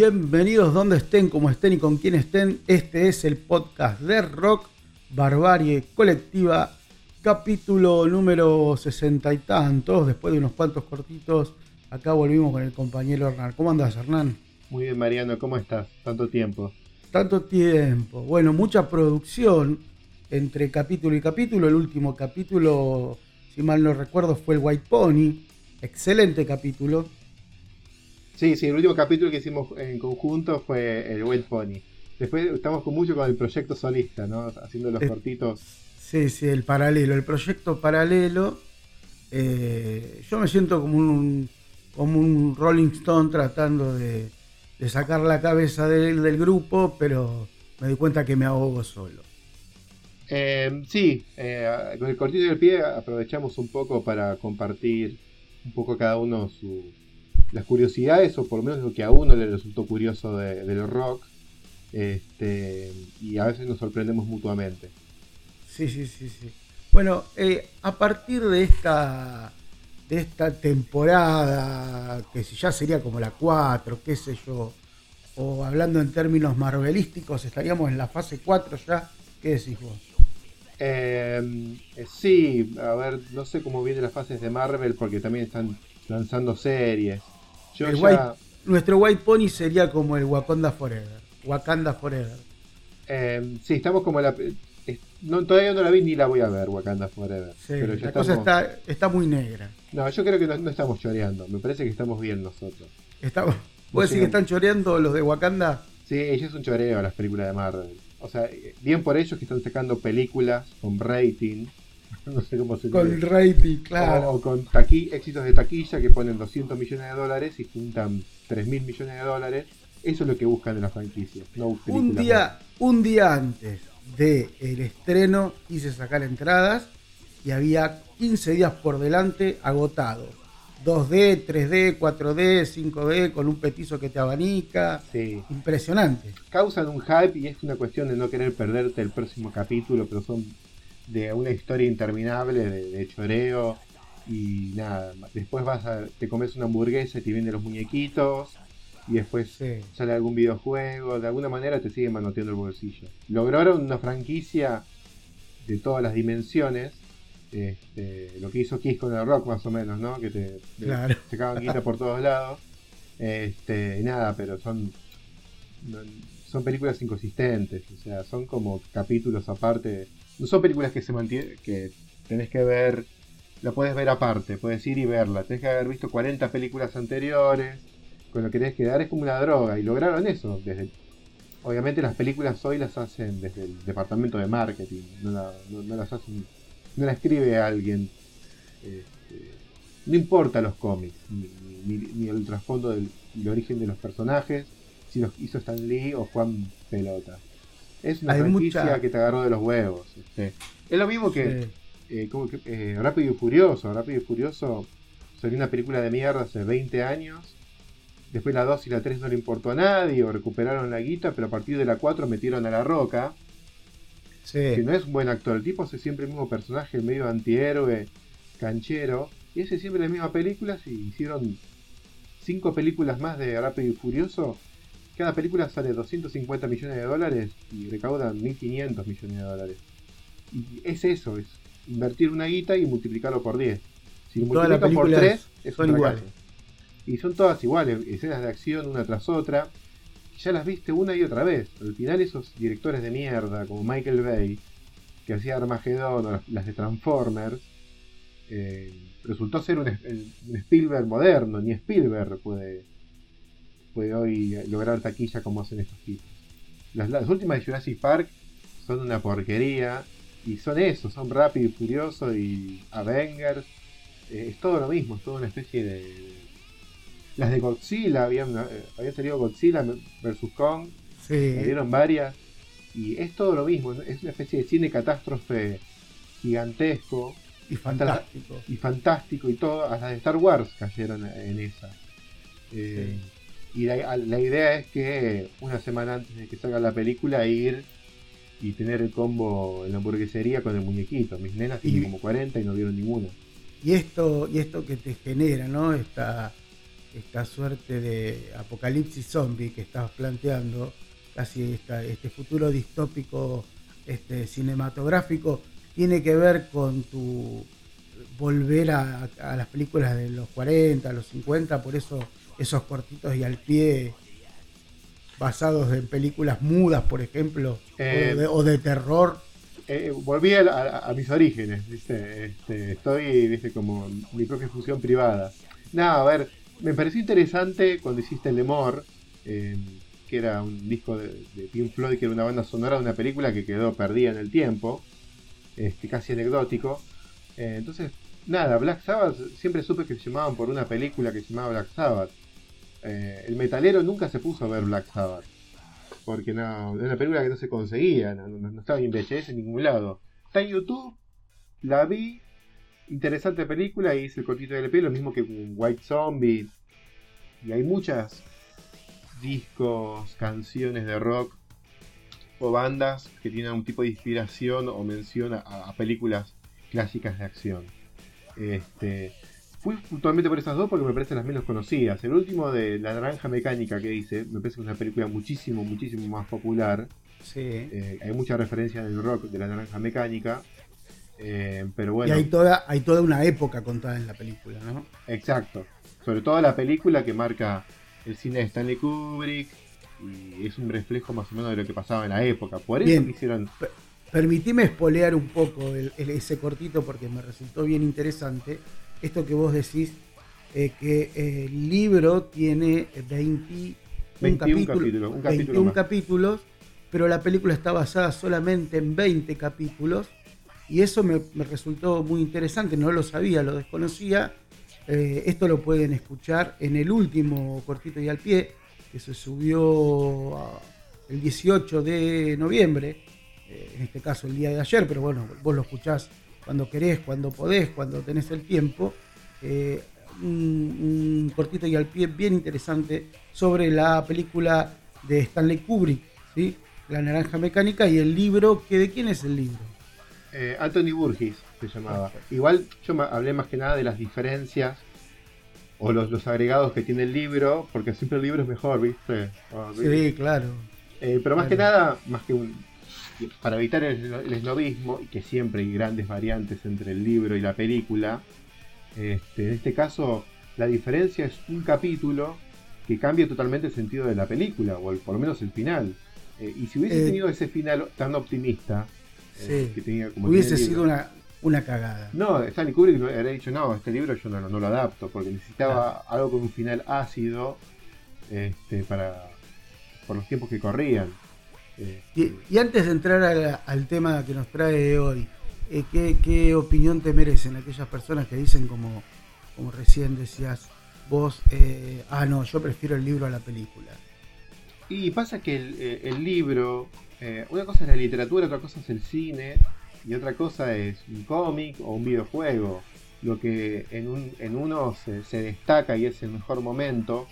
Bienvenidos donde estén, como estén y con quien estén. Este es el podcast de Rock Barbarie Colectiva, capítulo número sesenta y tantos. Después de unos cuantos cortitos, acá volvimos con el compañero Hernán. ¿Cómo andas, Hernán? Muy bien, Mariano, ¿cómo estás? Tanto tiempo. Tanto tiempo. Bueno, mucha producción entre capítulo y capítulo. El último capítulo, si mal no recuerdo, fue el White Pony. Excelente capítulo Sí, sí, el último capítulo que hicimos en conjunto fue el White Pony. Después estamos con mucho con el proyecto solista, ¿no? Haciendo los cortitos. Sí, sí, el paralelo, el proyecto paralelo. Eh, yo me siento como un, como un Rolling Stone tratando de, sacar la cabeza del, del, grupo, pero me doy cuenta que me ahogo solo. Eh, sí, eh, con el cortito del pie aprovechamos un poco para compartir un poco cada uno su, las curiosidades, o por lo menos lo que a uno le resultó curioso de, del rock, este, y a veces nos sorprendemos mutuamente. Sí, sí, sí, sí. Bueno, eh, a partir de esta, de esta temporada, que ya sería como la 4, qué sé yo, o hablando en términos marvelísticos, estaríamos en la fase 4 ya, ¿qué decís vos? Eh, eh, sí, a ver, no sé cómo vienen las fases de Marvel porque también están lanzando series nuestro White Pony sería como el Wakanda Forever. Wakanda Forever. Eh, sí, estamos como la. No, todavía no la vi ni la voy a ver, Wakanda Forever. pero la cosa está, está muy negra. No, yo creo que no, estamos choreando. Me parece que estamos bien nosotros. Estamos, ¿Vos decís que están choreando los de Wakanda? Sí, ellos son choreo las películas de Marvel. O sea, bien por ellos que están sacando películas con rating no sé cómo se Con rating, claro. O, con taqui, éxitos de taquilla que ponen 200 millones de dólares y juntan 3 mil millones de dólares. Eso es lo que buscan en las franquicias. un, día, un día antes del el estreno hice sacar entradas y había 15 días por delante agotados. 2D, 3D, 4D, 5D, con un petizo que te abanica. Sí. Impresionante. Causan un hype y es una cuestión de no querer perderte el próximo capítulo, pero son de una historia interminable de, choreo y nada, después vas a, te comes una hamburguesa y te vienen los muñequitos y después sale algún videojuego, de alguna manera te siguen manoteando el bolsillo. Lograron una franquicia de todas las dimensiones, este, lo que hizo Kiss con el rock más o menos, ¿no? Que te, claro. sacaban guita por todos lados. Este, nada, pero son son películas inconsistentes, o sea, son como capítulos aparte no son películas que se mantienen, que tenés que ver, la puedes ver aparte, puedes ir y verla, tenés que haber visto 40 películas anteriores, con lo que tenés que dar es como una droga, y lograron eso, desde obviamente las películas hoy las hacen desde el departamento de marketing, no, las hacen, no la escribe alguien, este, no importa los cómics, ni, el trasfondo del origen de los personajes, si los hizo Stan Lee o Juan Pelota. Es una franquicia que te agarró de los huevos. Este. Es lo mismo que, eh, como que eh, Rápido y Furioso. Rápido y Furioso salió una película de mierda hace 20 años. Después la 2 y la 3 no le importó a nadie o recuperaron la guita, pero a partir de la 4 metieron a la roca. Que no es un buen actor. El tipo hace siempre el mismo personaje, medio antihéroe, canchero. Y ese siempre las mismas películas y hicieron 5 películas más de Rápido y Furioso cada película sale 250 millones de dólares y recaudan 1.500 millones de dólares. Y es eso, es invertir una guita y multiplicarlo por 10. Si lo multiplicas por 3, es son iguales. Y son todas iguales, escenas de acción una tras otra. Ya las viste una y otra vez. Al final esos directores de mierda como Michael Bay, que hacía Armageddon o las de Transformers, eh, resultó ser un, un Spielberg moderno. Ni Spielberg puede puede hoy lograr taquilla como hacen estos tipos. Las, últimas de Jurassic Park son una porquería y son eso, son Rápido y Furioso y Avengers. Eh, es todo lo mismo, es toda una especie de... Las de Godzilla, habían, eh, salido Godzilla vs. Kong, sí. salieron varias y es todo lo mismo, es una especie de cine catástrofe gigantesco y fantástico. y fantástico y todo, hasta las de Star Wars cayeron en esa. Eh, y la, idea es que una semana antes de que salga la película ir y tener el combo en la hamburguesería con el muñequito. Mis nenas tienen como 40 y no vieron ninguna. Y esto, y esto que te genera, ¿no? Esta, esta suerte de apocalipsis zombie que estabas planteando, casi este futuro distópico este, cinematográfico, tiene que ver con tu volver a, las películas de los 40, los 50, por eso esos cortitos y al pie basados en películas mudas, por ejemplo, o, de, eh, terror. Eh, volví a, mis orígenes, ¿viste? Este, estoy ¿viste? como mi propia función privada. Nada, a ver, me pareció interesante cuando hiciste El Lemor, em, que era un disco de, de, Pink Floyd, que era una banda sonora de una película que quedó perdida en el tiempo, este, casi anecdótico. Eh, entonces, nada, Black Sabbath siempre supe que se llamaban por una película que se llamaba Black Sabbath. Eh, el metalero nunca se puso a ver Black Sabbath. Porque no, era una película que no se conseguía, no, estaba en VHS en ningún lado. Está en YouTube, la vi, interesante película, y hice el cortito del LP, lo mismo que White Zombie. Y hay muchas discos, canciones de rock o bandas que tienen un tipo de inspiración o mención a películas clásicas de acción. Este, fui puntualmente por esas dos porque me parecen las menos conocidas. El último de La Naranja Mecánica que hice, me parece que es una película muchísimo, muchísimo más popular. Sí. Eh, hay mucha referencia en el rock de La Naranja Mecánica. Eh, pero bueno. Y hay toda, hay toda una época contada en la película, ¿no? Exacto. Sobre todo la película que marca el cine de Stanley Kubrick y es un reflejo más o menos de lo que pasaba en la época. Por eso hicieron. Permitime espolear un poco ese cortito porque me resultó bien interesante. Esto que vos decís, eh, que el libro tiene 20, 21 capítulos, pero la película está basada solamente en 20 capítulos. Y eso me, resultó muy interesante, no lo sabía, lo desconocía. Eh, esto lo pueden escuchar en el último cortito y al pie, que se subió el 18 de noviembre eh, en este caso el día de ayer, pero bueno, vos lo escuchás cuando querés, cuando podés, cuando tenés el tiempo. Eh, un, cortito y al pie bien interesante sobre la película de Stanley Kubrick, ¿sí? La Naranja Mecánica y el libro, que ¿de quién es el libro? Eh, Anthony Burgess se llamaba. Igual yo hablé más que nada de las diferencias o los, agregados que tiene el libro, porque siempre el libro es mejor, ¿viste? Sí, claro. pero más que nada, más que un, para evitar el, esnovismo, y que siempre hay grandes variantes entre el libro y la película, este, en este caso la diferencia es un capítulo que cambia totalmente el sentido de la película, o por lo menos el final. Eh, y si hubiese eh, tenido ese final tan optimista, eh, que tenía como hubiese sido una, una cagada. No, Stanley Kubrick habría dicho, no, este libro yo no, lo adapto, porque necesitaba algo con un final ácido este, para por los tiempos que corrían. Y, antes de entrar al tema que nos trae hoy, eh, ¿qué, opinión te merecen aquellas personas que dicen, como, recién decías vos, eh, ah, no, yo prefiero el libro a la película? Y pasa que el, eh, libro, una cosa es la literatura, otra cosa es el cine, y otra cosa es un cómic o un videojuego. Lo que en, un, en uno se destaca y es el mejor momento,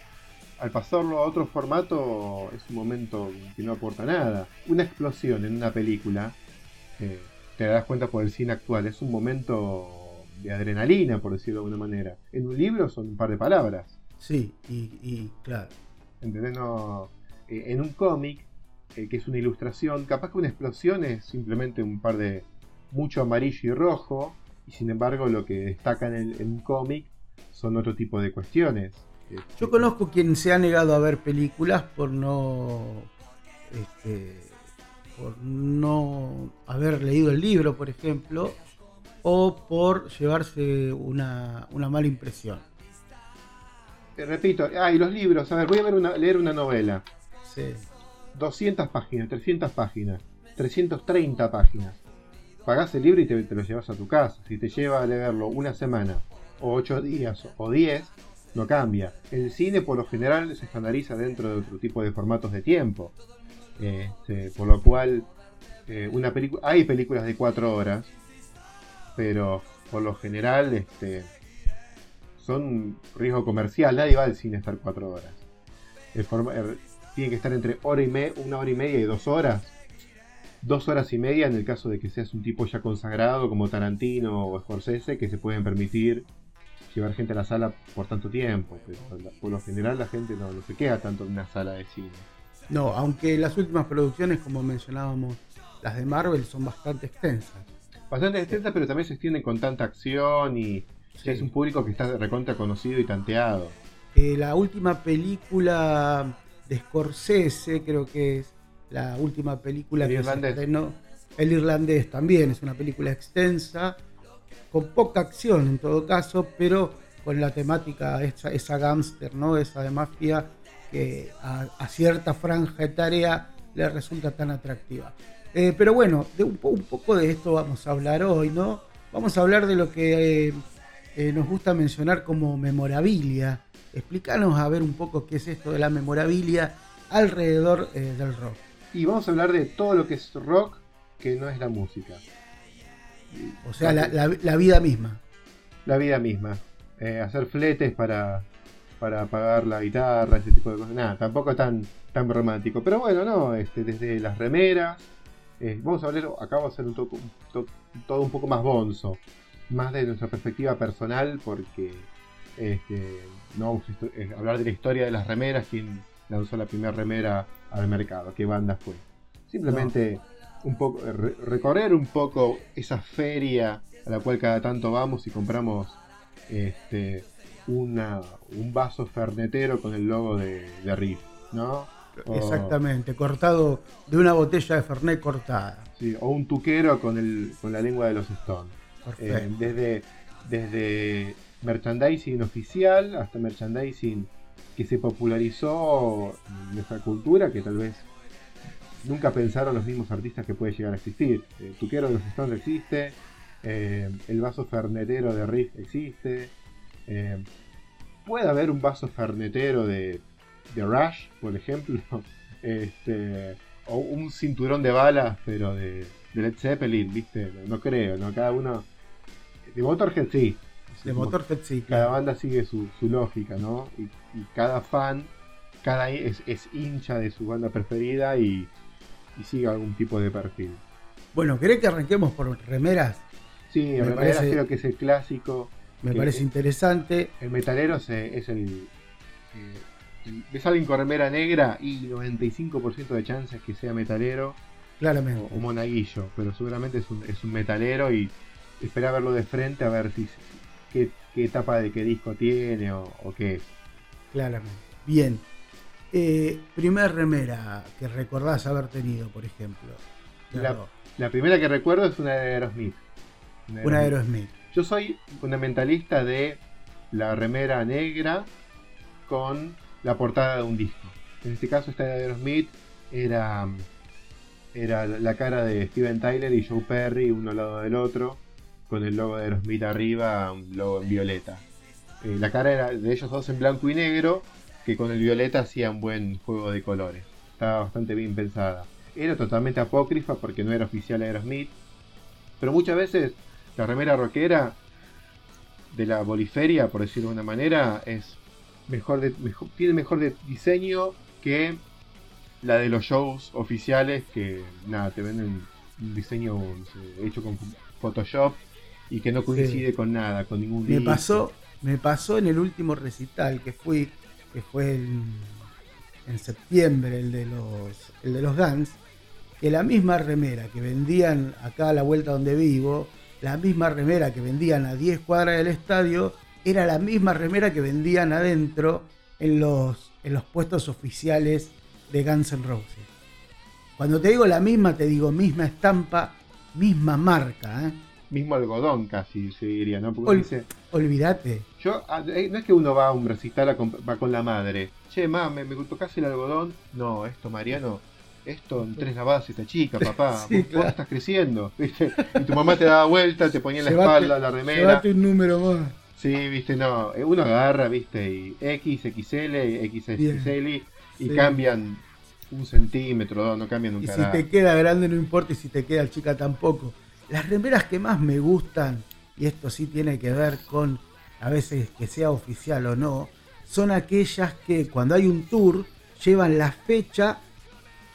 al pasarlo a otro formato es un momento que no aporta nada. Una explosión en una película, eh, te das cuenta por el cine actual, es un momento de adrenalina, por decirlo de alguna manera. En un libro son un par de palabras. Sí, y, claro. ¿Entendés? Eh, en un cómic, eh, que es una ilustración, capaz que una explosión es simplemente un par de mucho amarillo y rojo, y sin embargo lo que destaca en, en un cómic son otro tipo de cuestiones. Yo conozco quien se ha negado a ver películas por no. Este, por no haber leído el libro, por ejemplo, o por llevarse una, mala impresión. Te repito, ah, y los libros, a ver, voy a ver una, leer una novela. Sí. 200 páginas, 300 páginas, 330 páginas. Pagás el libro y te, te lo llevas a tu casa. Si te lleva a leerlo una semana, o 8 días, o 10, no cambia. El cine por lo general se estandariza dentro de otro tipo de formatos de tiempo. Este, por lo cual, eh. Hay películas de cuatro horas, pero por lo general este, son riesgo comercial. Nadie va al cine a estar cuatro horas. tiene que estar entre hora y una hora y media y dos horas. Dos horas y media en el caso de que seas un tipo ya consagrado como Tarantino o Scorsese que se pueden permitir llevar gente a la sala por tanto tiempo, pero por lo general la gente no, se queda tanto en una sala de cine. No, aunque las últimas producciones, como mencionábamos, las de Marvel son bastante extensas. Bastante extensas, pero también se extienden con tanta acción y es un público que está recontra conocido y tanteado. Eh, la última película de Scorsese, creo que es la última película el que irlandés. se estrenó. El irlandés también es una película extensa, con poca acción en todo caso, pero con la temática esa, esa gángster, ¿no? Esa de mafia que a, cierta franja etaria le resulta tan atractiva. Eh, pero bueno, un, poco de esto vamos a hablar hoy, ¿no? Vamos a hablar de lo que eh, eh, nos gusta mencionar como memorabilia. Explícanos a ver un poco qué es esto de la memorabilia alrededor del rock. Y vamos a hablar de todo lo que es rock que no es la música. O sea, la, vida misma. La vida misma. Eh, hacer fletes para, para pagar la guitarra, ese tipo de cosas. Nada, tampoco tan, tan romántico. Pero bueno, no, este, desde las remeras. Eh, vamos a hablar, acá vamos a hacer un todo un poco más bonzo. Más de nuestra perspectiva personal, porque este, no vamos a eh, hablar de la historia de las remeras, quién lanzó la primera remera al mercado, qué banda fue. Simplemente un poco, recorrer un poco esa feria a la cual cada tanto vamos y compramos este, una, un vaso fernetero con el logo de, de Riff, ¿no? Exactamente, cortado de una botella de Fernet cortada. Sí, o un tuquero con, el, con la lengua de los Stones. Eh, desde, desde merchandising oficial hasta merchandising que se popularizó en nuestra cultura, que tal vez nunca pensaron los mismos artistas que puede llegar a existir. El Tuquero de los Stones existe, eh, el vaso fernetero de Riff existe, eh, puede haber un vaso fernetero de, de Rush, por ejemplo, este, o un cinturón de balas, pero de, Led Zeppelin, ¿viste? No creo, ¿no? Cada uno... De Motorhead sí. De Motorhead sí. Cada banda sigue su, lógica, ¿no? Y, cada fan cada es, es, hincha de su banda preferida y, y siga algún tipo de perfil. Bueno, ¿querés que arranquemos por remeras? Sí, remeras creo que es el clásico. Me parece interesante. El metalero es, el, eh, ¿Ves alguien con remera negra? Y 95% de chances que sea metalero. Claramente. O, monaguillo, pero seguramente es un, es un metalero y espera verlo de frente a ver si qué, etapa de qué disco tiene o, o qué es. Claramente. Bien, eh, primer remera que recordás haber tenido, por ejemplo. La, primera que recuerdo es una de Aerosmith. Una de Aerosmith. Yo soy fundamentalista de la remera negra con la portada de un disco. En este caso, esta de Aerosmith era, era la cara de Steven Tyler y Joe Perry, uno al lado del otro, con el logo de Aerosmith arriba, un logo en violeta. Eh, la cara era de ellos dos en blanco y negro que con el violeta hacía un buen juego de colores. Estaba bastante bien pensada. Era totalmente apócrifa porque no era oficial Aerosmith. Pero muchas veces la remera rockera de la boliferia, por decirlo de una manera, es mejor, de, tiene mejor de diseño que la de los shows oficiales que nada, te venden un diseño hecho con Photoshop y que no coincide con nada, con ningún Me pasó, me pasó en el último recital que fui que fue en septiembre, el de los, el de los Guns, que la misma remera que vendían acá a la vuelta donde vivo, la misma remera que vendían a 10 cuadras del estadio, era la misma remera que vendían adentro en los, en los puestos oficiales de Guns N' Roses. Cuando te digo la misma, te digo misma estampa, misma marca. ¿eh? Mismo algodón casi se diría, ¿no? olvídate. Yo, ah, eh, no es que uno va a un recital, a va con la madre. Che, ma, me, me casi el algodón. No, esto, Mariano, esto en tres lavadas esta chica, papá. vos, estás creciendo, ¿viste? Y tu mamá te daba vuelta, te ponía en la espalda la remera. Llevate un número más. Sí, viste, no. Eh, uno agarra, viste, y X, XL, XXL, y cambian un centímetro, no cambian un Y si te queda grande no importa, y si te queda chica tampoco. Las remeras que más me gustan, y esto sí tiene que ver con a veces que sea oficial o no, son aquellas que cuando hay un tour llevan la fecha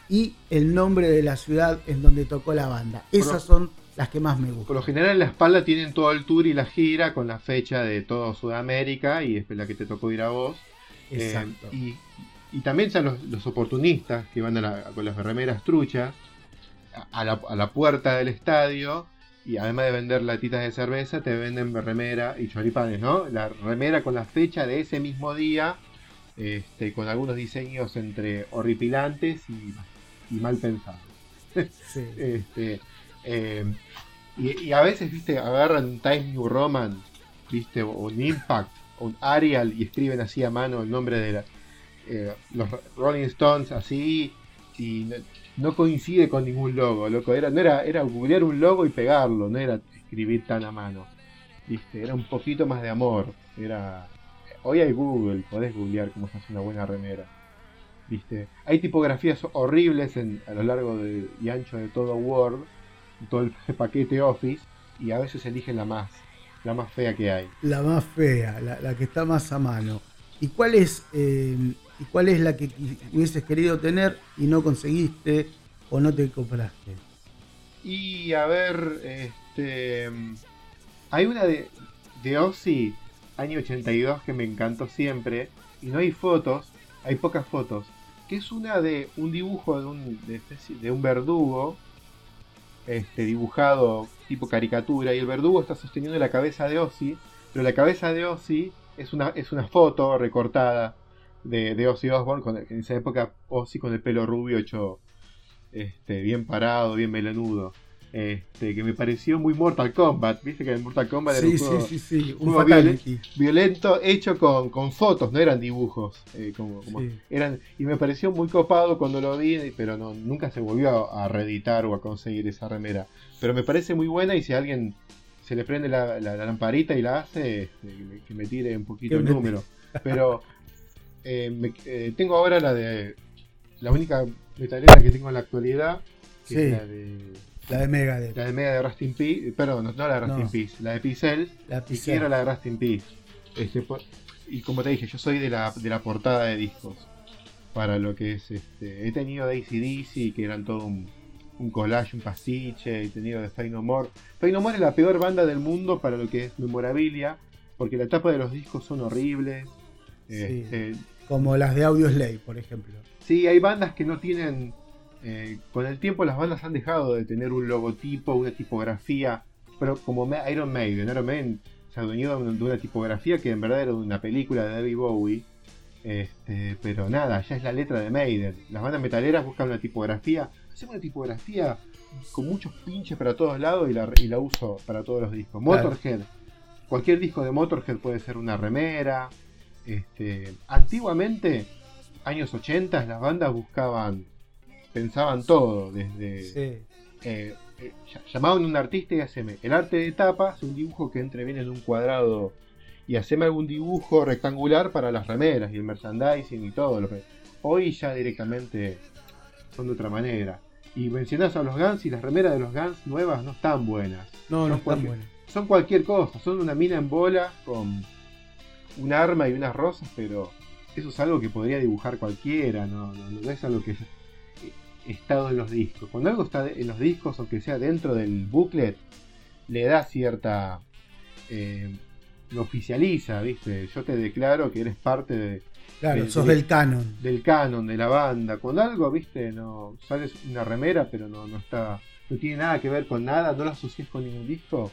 y el nombre de la ciudad en donde tocó la banda. Esas son las que más me gustan. Por lo general en la espalda tienen todo el tour y la gira con la fecha de todo Sudamérica y es la que te tocó ir a vos. Exacto. Eh, y, también están los, oportunistas que van con las remeras truchas a la, puerta del estadio y además de vender latitas de cerveza te venden remera y choripanes, ¿no? La remera con la fecha de ese mismo día, este, con algunos diseños entre horripilantes y, mal pensados. este, eh, y, a veces, viste, agarran Times New Roman, viste, o un Impact, o un Arial y escriben así a mano el nombre de la, eh, los Rolling Stones, así, y no, coincide con ningún logo, loco. Era, no era, era googlear un logo y pegarlo, no era escribir tan a mano. Viste, era un poquito más de amor. Era. Hoy hay Google, podés googlear cómo se hace una buena remera. ¿Viste? Hay tipografías horribles a lo largo y ancho de todo Word todo el paquete Office y a veces eligen la más, la más fea que hay. La más fea, la, que está más a mano. ¿Y cuál es, eh, ¿y cuál es la que hubieses querido tener y no conseguiste o no te compraste? Y a ver, este, hay una de, de Ozzy, año 82, que me encantó siempre, y no hay fotos, hay pocas fotos, que es una de un dibujo de un, de, un verdugo este, dibujado tipo caricatura y el verdugo está sosteniendo la cabeza de Ozzy, pero la cabeza de Ozzy es una, es una foto recortada de, de Ozzy Osbourne, con, en esa época Ozzy con el pelo rubio hecho este, bien parado, bien melanudo. Este, que me pareció muy Mortal Kombat. Viste que en Mortal Kombat era un juego, violento, hecho con, fotos, no eran dibujos. Eh, como, eran, y me pareció muy copado cuando lo vi, pero no, nunca se volvió a, reeditar o a conseguir esa remera. Pero me parece muy buena y si a alguien se le prende la, lamparita y la hace, este, que, me, tire un poquito el número. Pero eh, eh, tengo ahora la de. La única metalera que tengo en la actualidad, que es la de la de Megadeth. La de Megadeth de Rustin Peace. Perdón, no, la de Rustin Peace. La de Pixel. La Y quiero la de Rustin Peace. Este, y como te dije, yo soy de la, de la portada de discos. Para lo que es este. He tenido de ACDC, que eran todo un, un collage, un pastiche. He tenido de Fey No More. Fey No More es la peor banda del mundo para lo que es memorabilia. Porque la tapa de los discos son horribles. Este, como las de Audio Slave, por ejemplo. Sí, hay bandas que no tienen eh, con el tiempo las bandas han dejado de tener un logotipo, una tipografía, pero como Iron Maiden, Iron Maiden se adueñó de una tipografía que en verdad era de una película de David Bowie, este, pero nada, ya es la letra de Maiden. Las bandas metaleras buscan una tipografía, hacemos una tipografía con muchos pinches para todos lados y la, y la uso para todos los discos. Motorhead, cualquier disco de Motorhead puede ser una remera. Este, antiguamente, años 80, las bandas buscaban pensaban todo, desde... Eh, eh, llamaban a un artista y haceme el arte de tapas, un dibujo que entre bien en un cuadrado y haceme algún dibujo rectangular para las remeras y el merchandising y todo. Lo que... Hoy ya directamente son de otra manera. Y mencionás a los Guns y las remeras de los Guns nuevas no están buenas. No, no están buenas. Son cualquier cosa, son una mina en bola con un arma y unas rosas, pero eso es algo que podría dibujar cualquiera, no, no, no es algo que estado en los discos. Cuando algo está en los discos, aunque sea dentro del booklet, le da cierta... Eh, lo oficializa, ¿viste? Yo te declaro que eres parte de... Claro, sos del canon. Del canon, de la banda. Cuando algo, ¿viste? No, sales una remera, pero no, no está... No tiene nada que ver con nada, no lo asocias con ningún disco.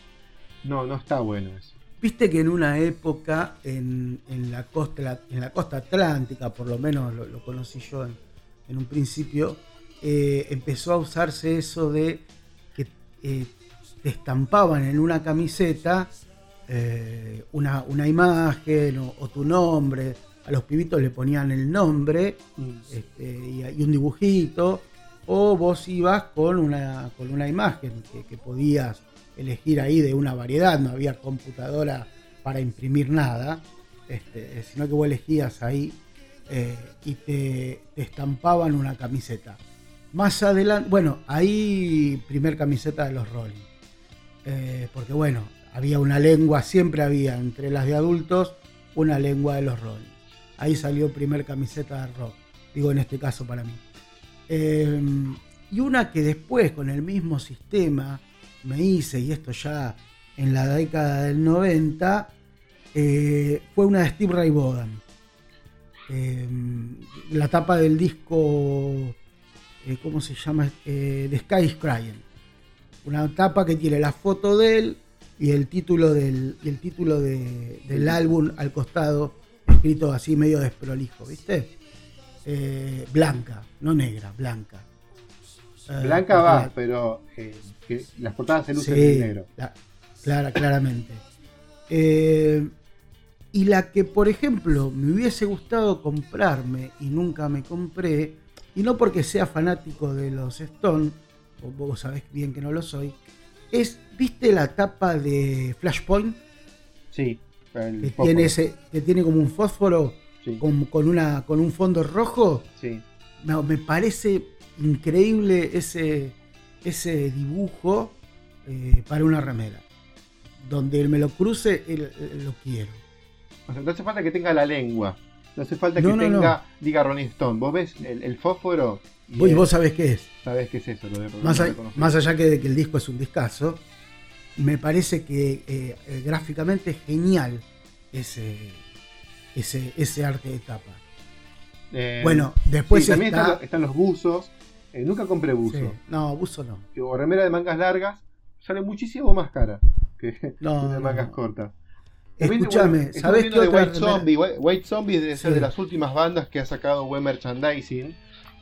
No, no está bueno eso. Viste que en una época en, en la, costa, en la costa atlántica, por lo menos lo, conocí yo en, un principio, eh, empezó a usarse eso de que eh, te estampaban en una camiseta eh, una, imagen o, tu nombre. A los pibitos le ponían el nombre este, y, un dibujito. O vos ibas con una, con una imagen que, podías elegir ahí de una variedad. No había computadora para imprimir nada. Este, sino que vos elegías ahí y te, estampaban una camiseta. Más adelante, bueno, ahí primer camiseta de los Rolling. Eh, porque bueno, había una lengua, siempre había entre las de adultos una lengua de los Rolling. Ahí salió primer camiseta de rock, digo en este caso para mí. Eh, y una que después, con el mismo sistema, me hice, y esto ya en la década del 90, eh, fue una de Steve Ray Vaughan. Eh, la tapa del disco, ¿cómo se llama? The Sky is Crying. Una tapa que tiene la foto de él y el título del, el título del álbum al costado, escrito así medio desprolijo, ¿viste? blanca, no negra, blanca. Eh, Blanca va, pero las portadas se lucen en negro. clara, claramente. Eh, y la que, por ejemplo, me hubiese gustado comprarme y nunca me compré, y no porque sea fanático de los Stone, o vos sabés bien que no lo soy, es, ¿viste la tapa de Flashpoint? Sí. Que tiene, ese, que tiene como un fósforo con, una, con un fondo rojo. Sí. me parece increíble ese, ese dibujo eh, para una remera. Donde él me lo cruce, lo quiero. no hace falta que tenga la lengua. No hace falta que tenga, diga Ronnie Stone. Vos ves el, fósforo. Y vos, sabés qué es. Sabés qué es eso. más, allá que de que el disco es un discazo, me parece que eh, eh, gráficamente es genial ese, ese, ese arte de tapa. bueno, después también están, los buzos eh, nunca compré buzo. No, buzo no. O remera de mangas largas sale muchísimo más cara que de mangas cortas. Escúchame, ¿sabés qué de White Zombie? White Zombie debe ser de las últimas bandas que ha sacado buen merchandising,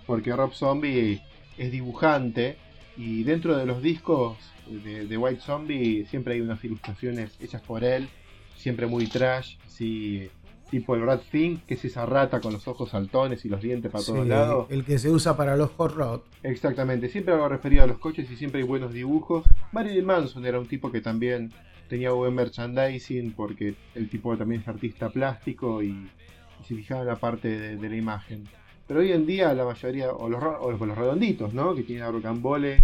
porque Rob Zombie es dibujante y dentro de los discos de, de White Zombie siempre hay unas ilustraciones hechas por él, siempre muy trash, así tipo el Rat Thing, que es esa rata con los ojos saltones y los dientes para todos lados. El que se usa para los hot rod. Exactamente, siempre hago referido a los coches y siempre hay buenos dibujos. Marilyn Manson era un tipo que también tenía buen merchandising porque el tipo también es artista plástico y, se fijaba en la parte de, la imagen. Pero hoy en día la mayoría, o los, los redonditos, ¿no? Que tienen a rocambole,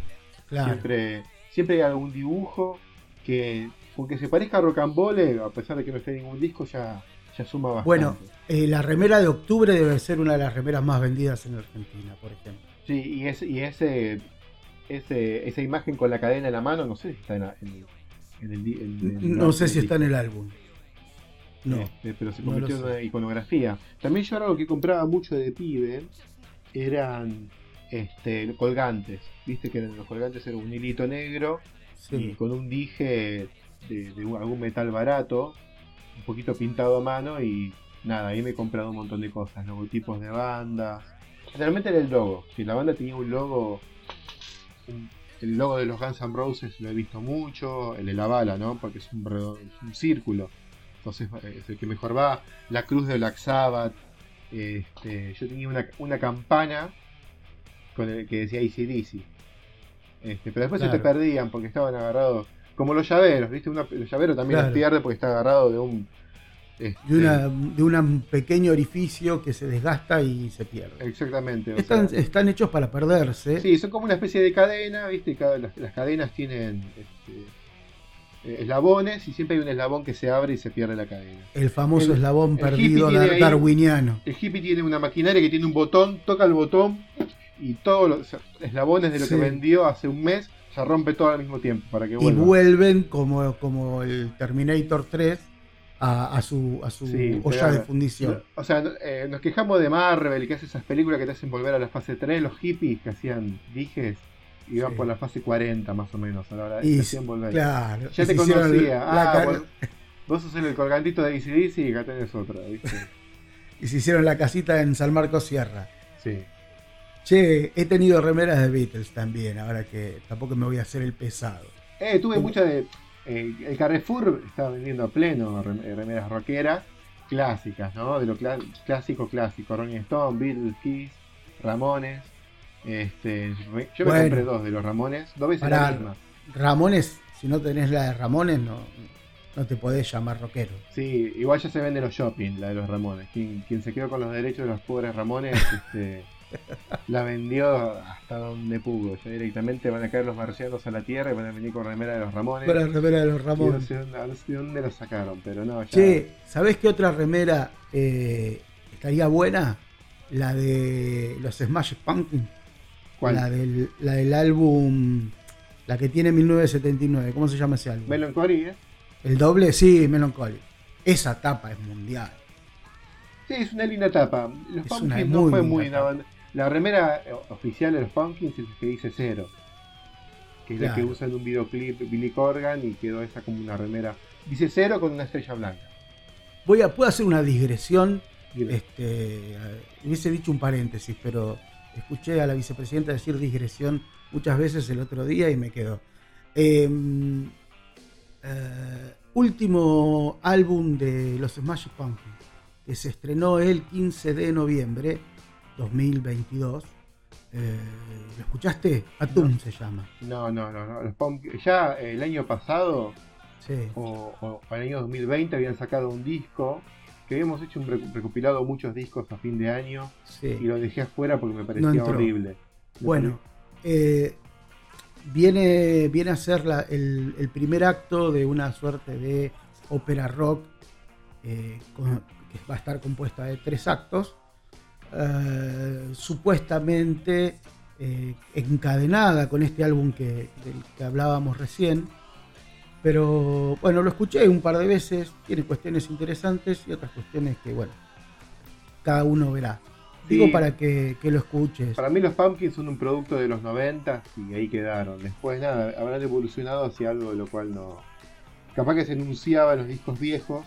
siempre, siempre hay algún dibujo que, aunque se parezca a rocambole, a pesar de que no esté en ningún disco, ya ya suma bastante. Bueno, eh, la remera de octubre debe ser una de las remeras más vendidas en Argentina, por ejemplo. Sí, y, es, y ese, ese, esa imagen con la cadena en la mano, no sé si está en, el, No sé si está en el álbum. No. Este, pero se convirtió en una iconografía. También yo algo que compraba mucho de pibe eran este, colgantes. Viste que los colgantes eran un hilito negro y con un dije de, de algún metal barato un poquito pintado a mano y nada, ahí me he comprado un montón de cosas, logotipos de bandas. Generalmente era el logo, si la banda tenía un logo, el logo de los Guns N' Roses lo he visto mucho, el de la bala, ¿no? Porque es un, un círculo, entonces es el que mejor va. La cruz de Black Sabbath, este, yo tenía una, una campana con el que decía ACDC. Este, pero después se te perdían porque estaban agarrados como los llaveros, ¿viste? Una, el llavero también los pierde porque está agarrado de un. Este, de, un pequeño orificio que se desgasta y se pierde. Exactamente. Están, están hechos para perderse. Sí, son como una especie de cadena, ¿viste? Cada, las, cadenas tienen este, eh, eslabones y siempre hay un eslabón que se abre y se pierde la cadena. El famoso eslabón perdido darwiniano. el hippie tiene una maquinaria que tiene un botón, toca el botón y todos los eslabones de lo que vendió hace un mes se rompe todo al mismo tiempo para que. Y vuelven como, como el Terminator 3 a, su, a su olla de fundición. O sea, eh, nos quejamos de Marvel que hace esas películas que te hacen volver a la fase 3, los hippies que hacían dijes iban por la fase 40 más o menos a la hora de hacían volver. Claro, ya te conocía. ah, vos, vos, sos el colgantito de ACDC y acá tenés otra, ¿viste? y se hicieron la casita en San Marcos Sierra. Sí. Che, he tenido remeras de Beatles también, ahora que tampoco me voy a hacer el pesado. Eh, tuve muchas de. Eh, el Carrefour estaba vendiendo a pleno eh, remeras rockeras clásicas, ¿no? De lo clásico, clásico. Ronnie Stone, Beatles, Kiss, Ramones. Este, yo me compré dos de los Ramones, dos veces la misma. Ramones, si no tenés la de Ramones, no, no te podés llamar rockero. Sí, igual ya se vende los shopping, la de los Ramones. Quien, quien se quedó con los derechos de los pobres Ramones, este, la vendió hasta donde pudo. Ya directamente van a caer los marcianos a la tierra y van a venir con remera de los Ramones. Con la remera de los Ramones. No sé, dónde, lo sacaron, pero no. Ya... Che, ¿sabés qué otra remera eh, estaría buena? La de los Smash Pumpkins. La del, la del álbum, la que tiene 1979. ¿Cómo se llama ese álbum? Melancholy, ¿eh? El doble, sí, Melancholy. Esa tapa es mundial. Sí, es una linda tapa. Los Pumpkins no fue muy La remera eh, oficial de los Pumpkins es la que dice cero. Que es la que usa en un videoclip Billy Corgan y quedó esa como una remera. Dice cero con una estrella blanca. Voy a, puedo hacer una digresión. Este, hubiese dicho un paréntesis, pero escuché a la vicepresidenta decir digresión muchas veces el otro día y me quedó. Em, eh, último álbum de los Smash Pumpkins, que se estrenó el 15 de noviembre 2022. Eh, ¿Lo escuchaste? Atum se llama. No, no, no. no. Los ya el año pasado o, o, el año 2020 habían sacado un disco que habíamos hecho un recopilado muchos discos a fin de año y lo dejé afuera porque me parecía horrible. Bueno, eh, viene, viene a ser el, primer acto de una suerte de ópera rock eh, que va a estar compuesta de tres actos, eh, supuestamente encadenada con este álbum que, del que hablábamos recién pero bueno, lo escuché un par de veces, tiene cuestiones interesantes y otras cuestiones que, bueno, cada uno verá. Digo para que, lo escuches. Para mí los Pumpkins son un producto de los 90 y ahí quedaron. Después nada, habrán evolucionado hacia algo de lo cual no... Capaz que se enunciaba en los discos viejos,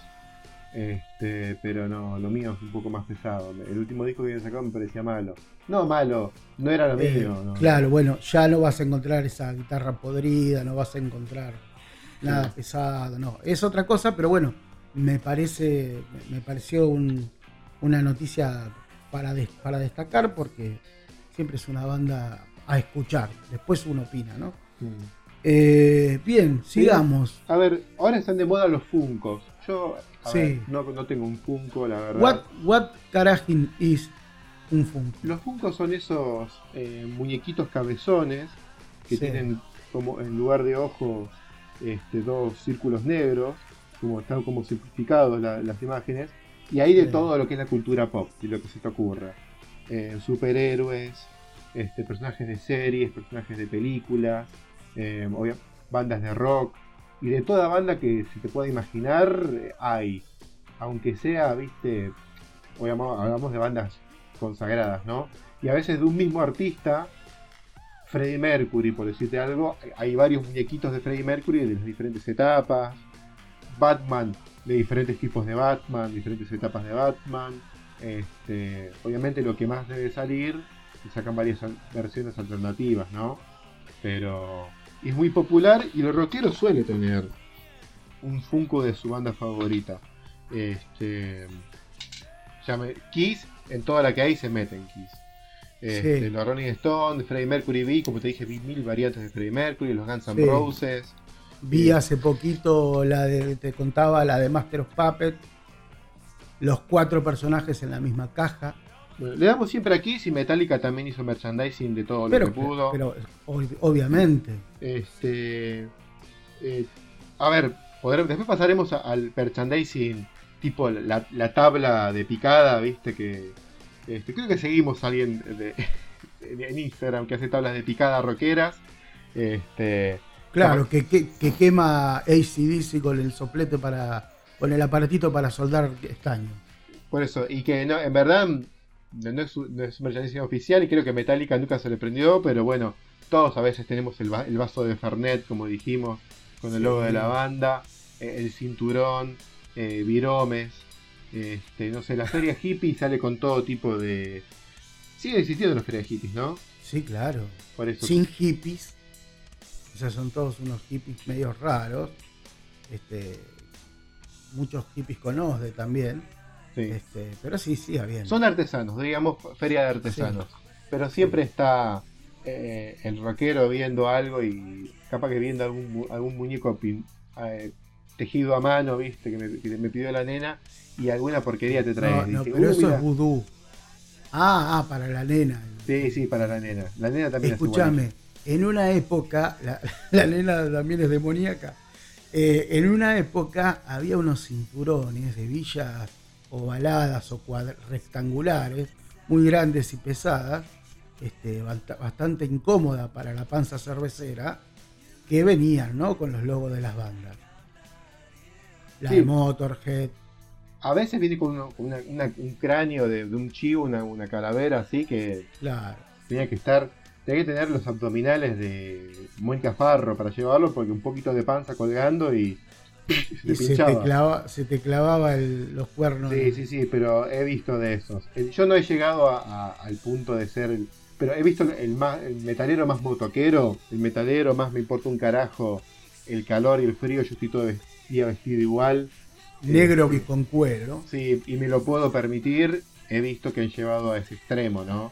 este, pero no, lo mío es un poco más pesado. El último disco que habían sacado me parecía malo. No malo, no era lo eh, mío. Claro, bueno, ya no vas a encontrar esa guitarra podrida, no vas a encontrar nada pesado, no. Es otra cosa, pero bueno, me parece, me pareció una noticia para, para destacar porque siempre es una banda a escuchar. Después uno opina, ¿no? Eh, bien, sigamos. A ver, ahora están de moda los Funcos. Yo no, tengo un Funko, la verdad. What, what carajin is un Funko? Los Funcos son esos eh, muñequitos cabezones que tienen como en lugar de ojos este, dos círculos negros, como están como simplificados las imágenes, y hay de todo lo que es la cultura pop, y lo que se te ocurra. Eh, superhéroes, este, personajes de series, personajes de películas, eh, bandas de rock, y de toda banda que se te pueda imaginar hay. Aunque sea, viste, hablamos de bandas consagradas, ¿no? Y a veces de un mismo artista Freddie Mercury, por decirte algo, hay varios muñequitos de Freddie Mercury de las diferentes etapas. Batman, de diferentes tipos de Batman, diferentes etapas de Batman. Este, obviamente lo que más debe salir, y sacan varias versiones alternativas, ¿no? Pero es muy popular y los rockeros suele tener un Funko de su banda favorita. Este, llame, Kiss, en toda la que hay se meten Kiss. Este, los Rolling Stones, Freddie Mercury vi, como te dije, vi mil variantes de Freddie Mercury, los Guns N' Roses. Vi hace poquito la de, te contaba, la de Master of Puppet, los cuatro personajes en la misma caja. Le damos siempre aquí si Metallica también hizo merchandising de todo lo que pudo. Pero obviamente. Este, eh, a ver, después pasaremos al merchandising tipo la, la, tabla de picada, viste que este, creo que seguimos a alguien en Instagram que hace tablas de picada roqueras. Este, claro, que, quema ACDC con el soplete para. con el aparatito para soldar estaño. Por eso, y que no, en verdad no es, no oficial y creo que Metallica nunca se le prendió, pero bueno, todos a veces tenemos el, vaso de Fernet, como dijimos, con el logo de la banda, eh, el cinturón, eh, viromes, este, no sé, la feria hippie sale con todo tipo de. Sigue existiendo la feria hippies, ¿no? Sí, claro. Por eso. Sin hippies. O sea, son todos unos hippies medio raros. Este, muchos hippies con también. Este, pero sí, sí, bien. Son artesanos, digamos, feria de artesanos. Pero siempre está eh, el rockero viendo algo y capaz que viendo algún, algún muñeco eh, tejido a mano, viste, que me, pidió la nena, y alguna porquería te trae. No, pero eso es vudú. Ah, ah, para la nena. Sí, sí, para la nena. La nena también Escúchame, en una época, la, nena también es demoníaca. Eh, en una época había unos cinturones de villas ovaladas o rectangulares, muy grandes y pesadas, este, bastante incómoda para la panza cervecera, que venían, ¿no? Con los logos de las bandas. La de Motorhead. A veces viene con, un cráneo de, un chivo, una, calavera así que claro. tenía que estar, tenía que tener los abdominales de Mónica Farro para llevarlo porque un poquito de panza colgando y se, te clava, se te clavaba los cuernos. Sí, sí, sí, pero he visto de esos. Yo no he llegado al punto de ser el, pero he visto el, más, el metalero más motoquero, el metalero más me importa un carajo el calor y el frío, yo estoy todo vestido, vestido igual. Negro que con cuero. Sí, y me lo puedo permitir. He visto que han llevado a ese extremo, ¿no?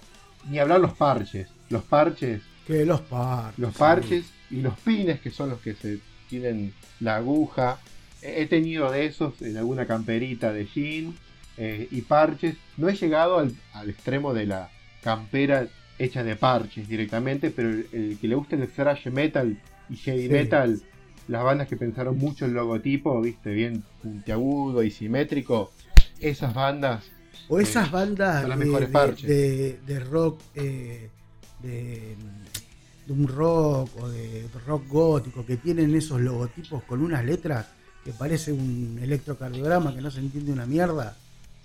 Ni hablar los parches. Los parches. Que los parches. Los parches y los pines, que son los que se tienen la aguja. He tenido de esos en alguna camperita de jean eh, y parches. No he llegado al, al extremo de la campera hecha de parches directamente, pero el, que le guste el thrash metal y heavy metal, las bandas que pensaron mucho el logotipo, viste, bien puntiagudo y simétrico, esas bandas. O esas eh, bandas las mejores de, de, rock, eh, de, de, un rock o de rock gótico, que tienen esos logotipos con unas letras que parece un electrocardiograma que no se entiende una mierda.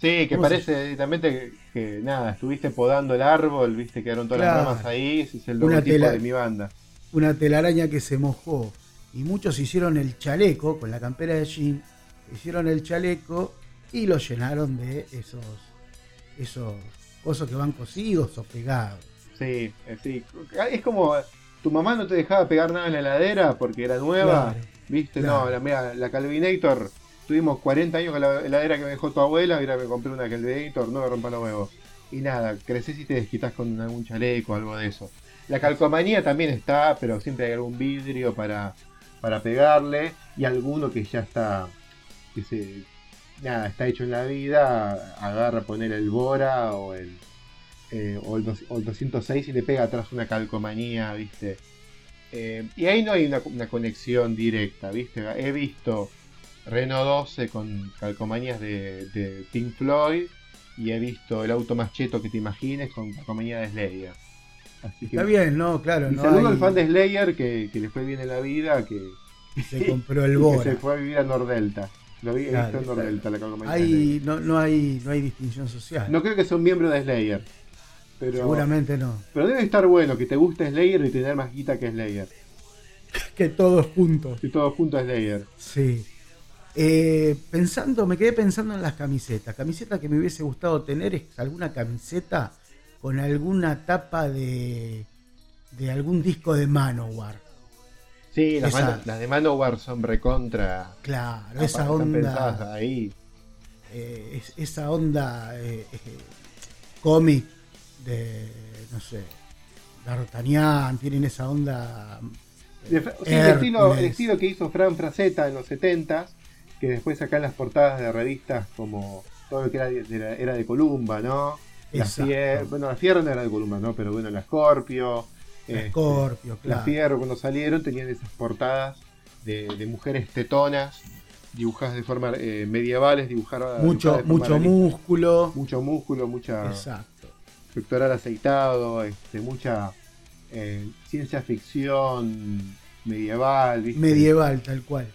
Sí, que parece directamente que, nada, estuviste podando el árbol, viste, quedaron todas las ramas ahí, ese es el logotipo de mi banda. Una telaraña que se mojó. Y muchos hicieron el chaleco con la campera de jean, hicieron el chaleco y lo llenaron de esos, esos cosas que van cosidos o pegados. Sí, eh, sí. Es como tu mamá no te dejaba pegar nada en la heladera porque era nueva. ¿Viste? No, la, mira, la Calvinator Tuvimos 40 años con la heladera que me dejó tu abuela, ahora me compré una el editor no me rompa los huevos. Y nada, creces y te desquitas con algún chaleco o algo de eso. La calcomanía también está, pero siempre hay algún vidrio para, para pegarle y alguno que ya está, que se, nada, está hecho en la vida, agarra poner el Bora o el, eh, o, el 206 y le pega atrás una calcomanía, ¿viste? Eh, y ahí no hay una, una, conexión directa, ¿viste? He visto Renault 12 con calcomanías de, Pink Floyd y he visto el auto más cheto que te imagines con calcomanía de Slayer. Está bien, no, claro. Y saludo al fan de Slayer que, que le fue bien en la vida, que se compró el Bora. Que se fue a vivir a Nordelta. Lo vi en Nordelta, la calcomanía. Hay, no, no, hay, no hay distinción social. No creo que sea un miembro de Slayer. Pero, Seguramente no. Pero debe estar bueno que te guste Slayer y tener más guita que Slayer. que todos juntos. Que todos juntos Slayer. Sí. Eh, pensando, me quedé pensando en las camisetas. Camiseta que me hubiese gustado tener es alguna camiseta con alguna tapa de, de algún disco de Manowar. Sí, las, de Manowar son recontra. Claro, esa onda. Ahí. Eh, esa onda eh, cómic de, no sé, D'Artagnan, tienen esa onda. el, estilo, el, estilo, que hizo Fran Frazetta en los 70 que después acá en las portadas de revistas como todo lo que era de, era de Columba, ¿no? La Fier, bueno, la Fierro no era de Columba, ¿no? Pero bueno, la Scorpio. La este, Scorpio, claro. La Fierro cuando salieron tenían esas portadas de, mujeres tetonas dibujadas de forma eh, medievales, dibujadas mucho, mucho músculo. Mucho músculo, mucha Exacto. Pectoral aceitado, este, mucha eh, ciencia ficción medieval, ¿viste? Medieval, tal cual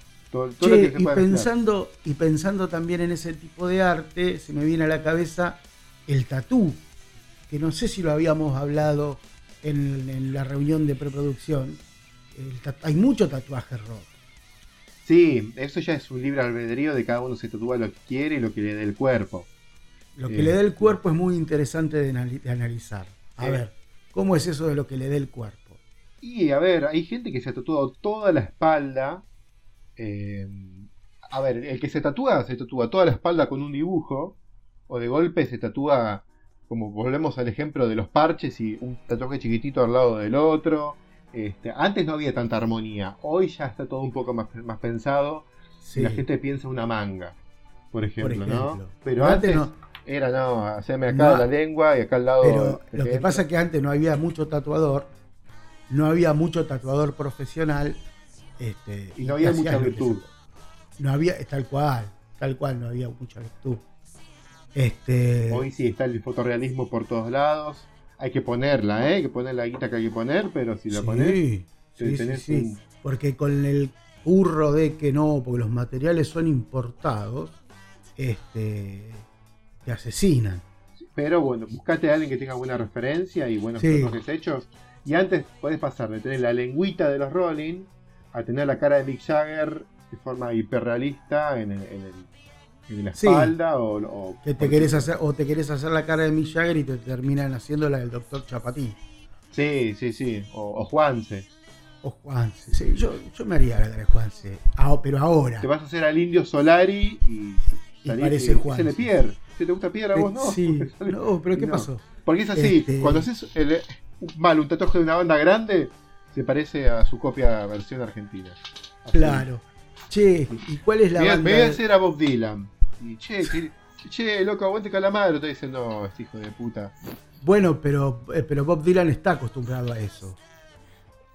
y, pensando, y pensando también en ese tipo de arte, se me viene a la cabeza el tatú, que no sé si lo habíamos hablado en, la reunión de preproducción. hay mucho tatuaje rock. Sí, eso ya es un libre albedrío de cada uno se tatúa lo que quiere y lo que le dé el cuerpo. Lo que le dé el cuerpo es muy interesante de, analizar. A ver, ¿cómo es eso de lo que le dé el cuerpo? Y a ver, hay gente que se ha tatuado toda la espalda eh, a ver, el que se tatúa, se tatúa toda la espalda con un dibujo, o de golpe se tatúa, como volvemos al ejemplo de los parches y un tatuaje chiquitito al lado del otro. Este, antes no había tanta armonía, hoy ya está todo un poco más, más pensado. La gente piensa una manga, por ejemplo, ¿no? Pero antes, era, no, hacerme acá la lengua y acá al lado. Pero lo que pasa es que antes no había mucho tatuador, no había mucho tatuador profesional este, y no había mucha virtud. No había, tal cual, tal cual, no había mucha virtud. Este... Hoy sí está el fotorrealismo por todos lados. hay que ponerla, ¿eh? Hay que poner la guita que hay que poner, pero si la Sí, pones, sí, sí, sí. un- Porque con el curro de que no, porque los materiales son importados, este, te asesinan. Pero bueno, buscate a alguien que tenga buena referencia y buenos Sí. hechos. Y antes podés pasar de tener la lengüita de los Rolling a tener la cara de Mick Jagger de forma hiperrealista en, el, en, el- en la Sí. espalda o, o- Que te querés hacer, o te querés hacer la cara de Mick Jagger y te terminan haciendo la del doctor Chapatín. Sí, sí, sí. O, o Juanse. O Juanse. Sí, yo, yo me haría la cara de Juanse. Ah, pero ahora. Te vas a hacer al indio Solari y, Y parece y Juanse. sale Pierre. ¿Si te gusta Pierre a vos? Eh, No. Sí. No, pero ¿qué no. pasó? Porque es así. Este- Cuando haces el- mal un tatuaje de una banda grande, se parece a su copia versión argentina. Así. Claro. Che, ¿y cuál es la Me, banda? me voy a hacer a Bob Dylan. Y che, que- che, loco, aguante calamaro. Te dicen, no, este hijo de puta. Bueno, pero, eh, pero Bob Dylan está acostumbrado a eso.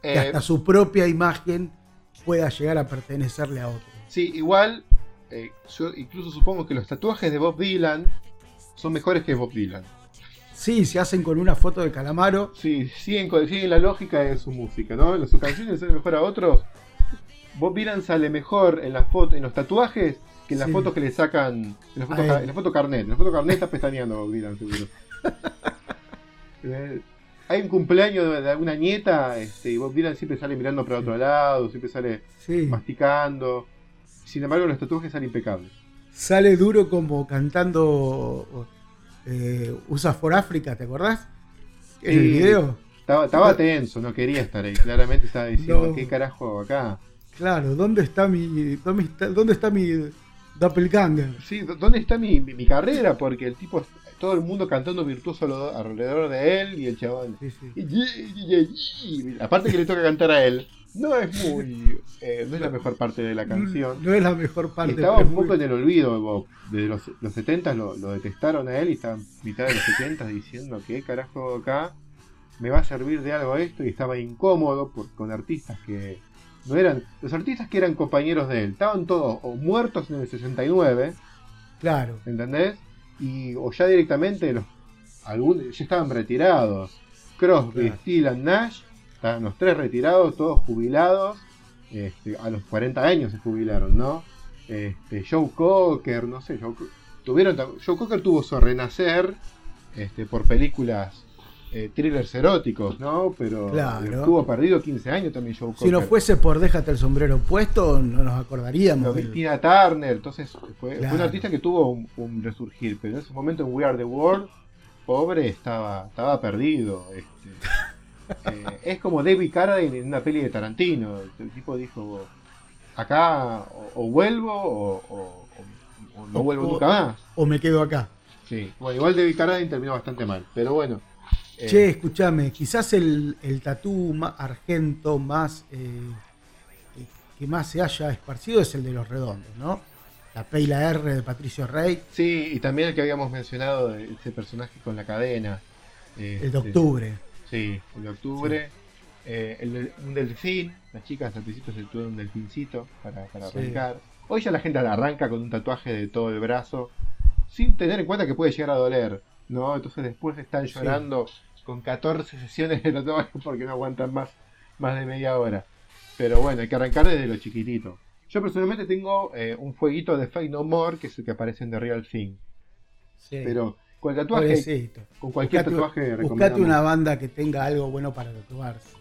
Que Eh, hasta su propia imagen pueda llegar a pertenecerle a otro. sí, igual, eh, yo incluso supongo que los tatuajes de Bob Dylan son mejores que Bob Dylan. Sí, se hacen con una foto de Calamaro. Sí, siguen, la lógica de su música, ¿no? Sus canciones sale mejor a otros. Bob Dylan sale mejor en las fotos, en los tatuajes que en las Sí. fotos que le sacan. En la foto, en la foto carnet. En la foto carnet está pestañeando Bob Dylan, seguro. Eh, Hay un cumpleaños de de alguna nieta este, y Bob Dylan siempre sale mirando para otro lado, siempre sale Sí. masticando. Sin embargo, los tatuajes salen impecables. Sale duro como cantando eh, USA for Africa, ¿te acordás? En el video. Estaba, estaba tenso, no quería estar ahí. Claramente estaba diciendo, No. ¿qué carajo hago acá? Claro, ¿dónde está mi. dónde está, dónde está mi doppelganger? Sí, ¿dó- ¿dónde está mi, mi- mi carrera? Porque el tipo, todo el mundo cantando virtuoso alrededor de él y el chabón. Sí, sí. y- y- y- y- Aparte que le toca cantar a él, no es muy. eh, no es la mejor parte de la canción. No es la mejor parte. estaba un muy- poco en el olvido de Bob. Desde los, los 70 lo, lo detestaron a él y estaban mitad de los 70 diciendo que carajo acá me va a servir de algo esto y estaba incómodo por- con artistas que no eran los artistas que eran compañeros de él estaban todos o muertos en el 69 Claro. ¿entendés? y o ya directamente los algunos ya estaban retirados Crosby, Claro. And Nash estaban los tres retirados todos jubilados este, a los 40 años se jubilaron ¿no? Este, Joe Cocker no sé Joe, tuvieron Joe Cocker tuvo su renacer este, por películas eh, thrillers eróticos, ¿no? Pero Claro. estuvo perdido 15 años también Joe Cocker. Si no fuese por Déjate el sombrero puesto, no nos acordaríamos. Lo del- Tina Turner, entonces fue, fue un artista que tuvo un, un resurgir, pero en ese momento en We Are the World, pobre, estaba, estaba perdido. este. Eh, es como David Carradine en una peli de Tarantino. El tipo dijo, acá o, o vuelvo o, o- o- o no vuelvo nunca más. O me quedo acá. Sí, bueno, igual David Carradine terminó bastante mal, pero bueno. eh, Che, escúchame, quizás el, el tatú argento más eh, que más se haya esparcido es el de los redondos, ¿no? La P y la R de Patricio Rey, Sí, y también el que habíamos mencionado, de ese personaje con la cadena. el este, de octubre. Sí, el de octubre. Eh, el un delfín. Las chicas al principio se tuvieron un delfincito para, para Sí. arrancar. Hoy ya la gente la arranca con un tatuaje de todo el brazo. Sin tener en cuenta que puede llegar a doler. ¿no? Entonces después están Sí. llorando con 14 sesiones de tatuaje porque no aguantan más, más de media hora. Pero bueno, hay que arrancar desde lo chiquitito. Yo personalmente tengo eh, un fueguito de Fake No More, que es el que aparece en The Real Thing. Sí. Pero con el tatuaje, Pobrecito. con cualquier Buscate- tatuaje Buscate una banda que tenga algo bueno para tatuarse.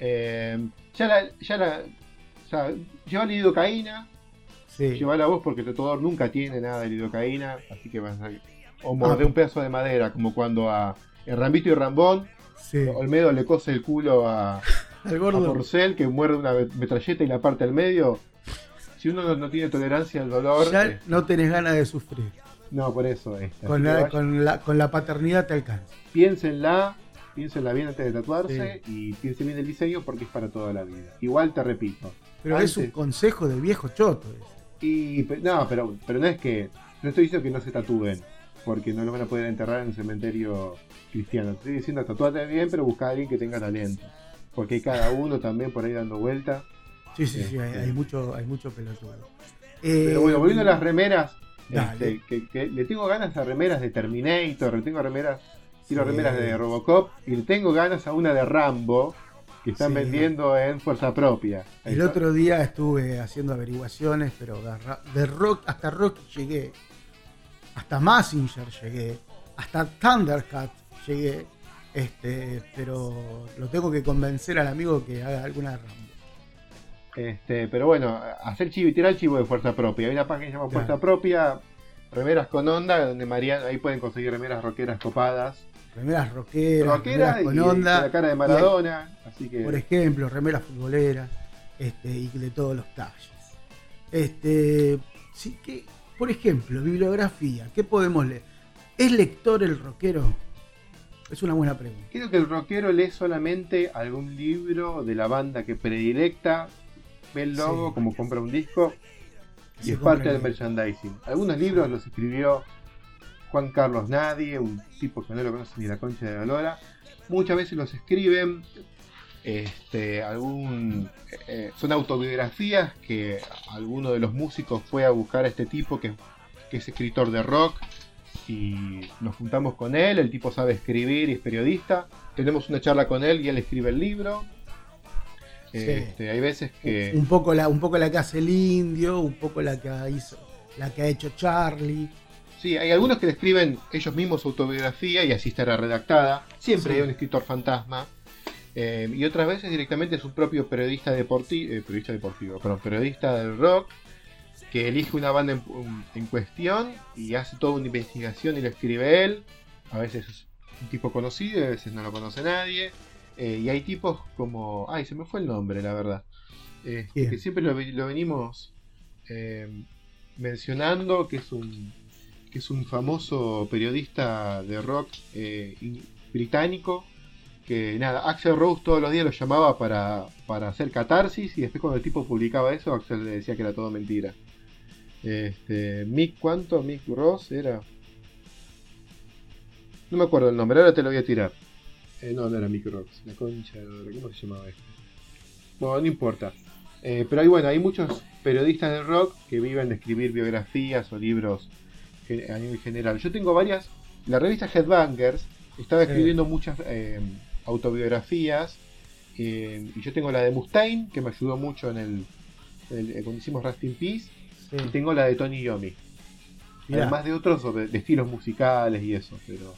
Eh, ya la, ya la, o sea, lleva lidocaína, Sí. lleva la voz porque el tatuador nunca tiene nada de lidocaína, así que vas a, o Ah. morder un pedazo de madera, como cuando a Rambito y Rambón, sí. Olmedo le cose el culo a, Al a gordo. Porcel que muerde una metralleta y la parte al medio. Si uno no, no tiene tolerancia al dolor, Ya eh, no tenés ganas de sufrir. No, por eso. este, Con así que la, con, la, con la paternidad te alcanza. Piénsenla, piénsenla bien antes de tatuarse y piensen bien el diseño porque es para toda la vida. Igual te repito, Pero Antes- es un consejo del viejo choto. ese. Y no, pero, pero no es que. No estoy diciendo que no se tatúen, porque no lo van a poder enterrar en un cementerio cristiano. Estoy diciendo tatuate bien, pero busca a alguien que tenga talento. Porque hay cada uno también por ahí dando vuelta. Sí, sí, sí, hay, Este. hay mucho, hay mucho pelotudo. Eh, Pero bueno, volviendo a las remeras. Este, que, que le tengo ganas a remeras de Terminator, le tengo remeras Quiero remeras de Robocop y tengo ganas a una de Rambo que están vendiendo en Fuerza Propia. el otro día estuve haciendo averiguaciones, pero de, rock hasta rock llegué, hasta Massinger llegué, hasta Thundercat llegué, este, pero lo tengo que convencer al amigo que haga alguna de Rambo. Este, pero bueno, hacer chivo y tirar el chivo de fuerza propia. Hay una página que se llama Fuerza Propia, remeras con onda, donde Mariano, ahí pueden conseguir remeras rockeras copadas. Remeras rockeras, remeras con onda. la cara de Maradona. así que... Por ejemplo, remeras futboleras este, y de todos los talles. Este, sí que, por ejemplo, bibliografía, ¿qué podemos leer? ¿Es lector el rockero? Es una buena pregunta. Creo que el rockero lee solamente algún libro de la banda que predilecta, ve el logo como compra un disco y es parte del merchandising. Algunos libros los escribió Juan Carlos Nadie, un tipo que no lo conoce ni la concha de Valora. Muchas veces los escriben, este, algún, eh, son autobiografías que alguno de los músicos fue a buscar a este tipo que, que es escritor de rock y nos juntamos con él, el tipo sabe escribir y es periodista, tenemos una charla con él y él escribe el libro. Este, hay veces que. Un poco, la, un poco la que hace el indio, un poco la que hizo, la que ha hecho Charlie. Sí, hay algunos que le escriben ellos mismos su autobiografía y así estará redactada. Siempre hay un escritor fantasma. Eh, y otras veces directamente es un propio periodista deportivo, eh, periodista deportivo, perdón, periodista del rock que elige una banda en, cuestión y hace toda una investigación y lo escribe él. A veces es un tipo conocido, a veces no lo conoce nadie. Eh, y hay tipos como. Ay, se me fue el nombre, la verdad. Este, que siempre lo, venimos eh, mencionando, que es un que es un famoso periodista de rock eh, británico que nada, Axel Rose todos los días lo llamaba para, para hacer catarsis y después cuando el tipo publicaba eso, Axel le decía que era todo mentira. Este, Mick, ¿cuánto? Mick Ross era. No me acuerdo el nombre, ahora te lo voy a tirar. Eh, no, no era Mick Ross, la concha, ¿cómo se llamaba este? Bueno, no importa. Eh, pero hay, bueno, hay muchos periodistas de rock que viven de escribir biografías o libros a nivel general. Yo tengo varias. La revista Headbangers estaba escribiendo muchas eh, autobiografías. y yo tengo la de Mustaine, que me ayudó mucho en el, cuando hicimos Rust in Peace. Y tengo la de Tony Yomi. Además de otros sobre, de estilos musicales y eso, pero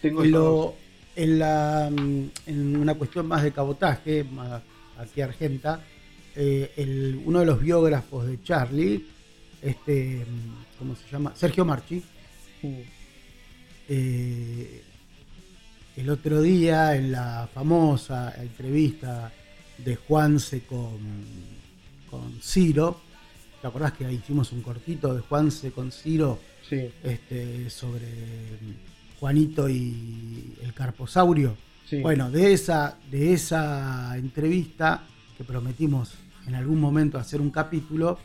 tengo Lo, en, la, en una cuestión más de cabotaje, más aquí argenta, eh, el, uno de los biógrafos de Charlie, este, ¿cómo se llama? Sergio Marchi. Eh, el otro día en la famosa entrevista de Juanse con, con Ciro, ¿Te acordás que hicimos un cortito de Juanse con Ciro? Este, sobre Juanito y el carposaurio. Bueno, de esa, de esa entrevista que prometimos en algún momento hacer un capítulo,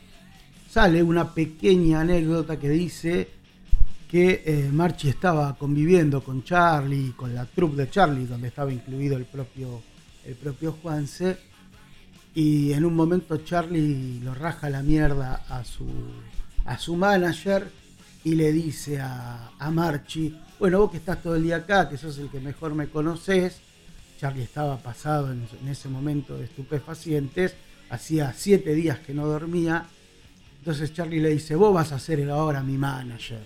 sale una pequeña anécdota que dice que eh, Marchi estaba conviviendo con Charlie, con la troupe de Charlie, donde estaba incluido el propio, el propio Juanse, y en un momento Charlie lo raja la mierda a su, a su manager y le dice a, a Marchi, bueno, vos que estás todo el día acá, que sos el que mejor me conoces, Charlie estaba pasado en, ese momento de estupefacientes, hacía siete días que no dormía, entonces Charlie le dice, vos vas a ser ahora mi manager.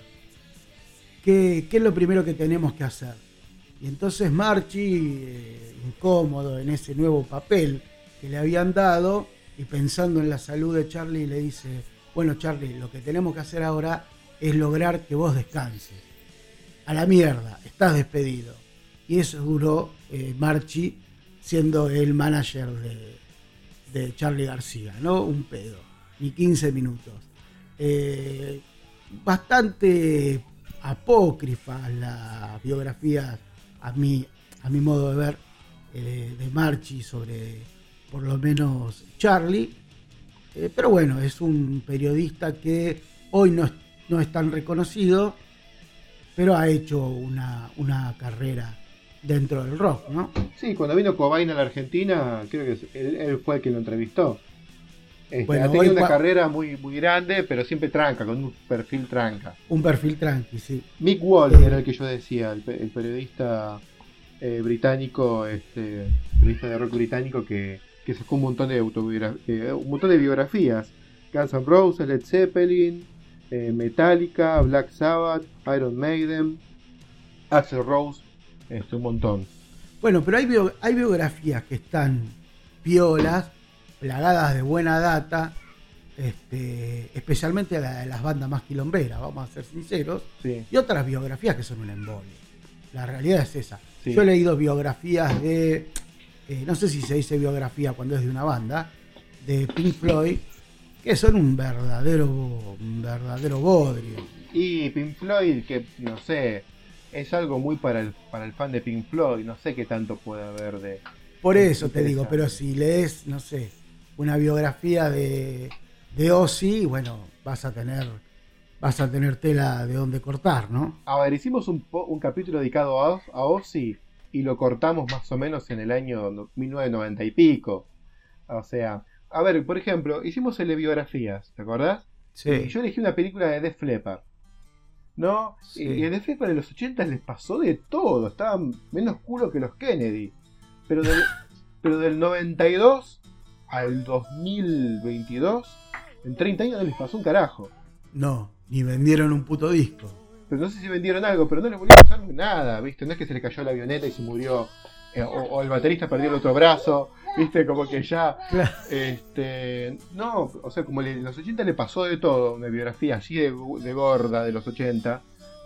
¿Qué, es lo primero que tenemos que hacer? Y entonces Marchi, eh, incómodo en ese nuevo papel, que le habían dado y pensando en la salud de Charlie le dice, bueno Charlie, lo que tenemos que hacer ahora es lograr que vos descanses. A la mierda, estás despedido. Y eso duró eh, Marchi siendo el manager de, Charlie García, ¿no? Un pedo, ni 15 minutos. Eh, bastante apócrifa la biografía, a mi, a mi modo de ver, eh, de Marchi sobre por lo menos Charlie. Pero bueno, es un periodista que hoy no no es tan reconocido, pero ha hecho una, carrera dentro del rock, ¿no? Sí, cuando vino Cobain a la Argentina, creo que él, fue el que lo entrevistó. Este, ha tenido una carrera muy, muy grande, pero siempre tranca, con un perfil tranca. Un perfil tranqui, sí. Mick Wall era el que yo decía, el, periodista eh, británico, este, periodista de rock británico que, que sacó un montón de autobiografías, un montón de biografías. Guns N' Roses, Led Zeppelin, eh, Metallica, Black Sabbath, Iron Maiden, Axel Rose, este, un montón. Bueno, pero hay, hay biografías que están piolas, plagadas de buena data, este, especialmente la de las bandas más quilomberas, vamos a ser sinceros, y otras biografías que son un embolio. La realidad es esa. Yo he leído biografías de, eh, no sé si se dice biografía cuando es de una banda, de Pink Floyd, que son un verdadero, un verdadero bodrio. Y Pink Floyd, que no sé, es algo muy para el, para el fan de Pink Floyd, no sé qué tanto puede haber de... Por eso te digo, pero si lees, no sé, una biografía de, de Ozzy, bueno, vas a tener vas a tener tela de donde cortar, ¿no? A ver, hicimos un, un capítulo dedicado a, a Ozzy y lo cortamos más o menos en el año 1990 y pico. O sea, a ver, por ejemplo, hicimos el de biografías, ¿te acordás? Sí. Yo elegí una película de Def Leppard. ¿No? Y en Def Leppard en los 80 les pasó de todo. Estaban menos culo que los Kennedy. Pero del, pero del 92 al 2022, en 30 años no les pasó un carajo. No, ni vendieron un puto disco. Pero no sé si vendieron algo, pero no les volvió a pasar nada, ¿viste? No es que se le cayó la avioneta y se murió, eh, o, el baterista perdió el otro brazo, ¿viste? Como que ya. Este, no, o sea, como en los 80 le pasó de todo, una biografía así de, gorda de los 80,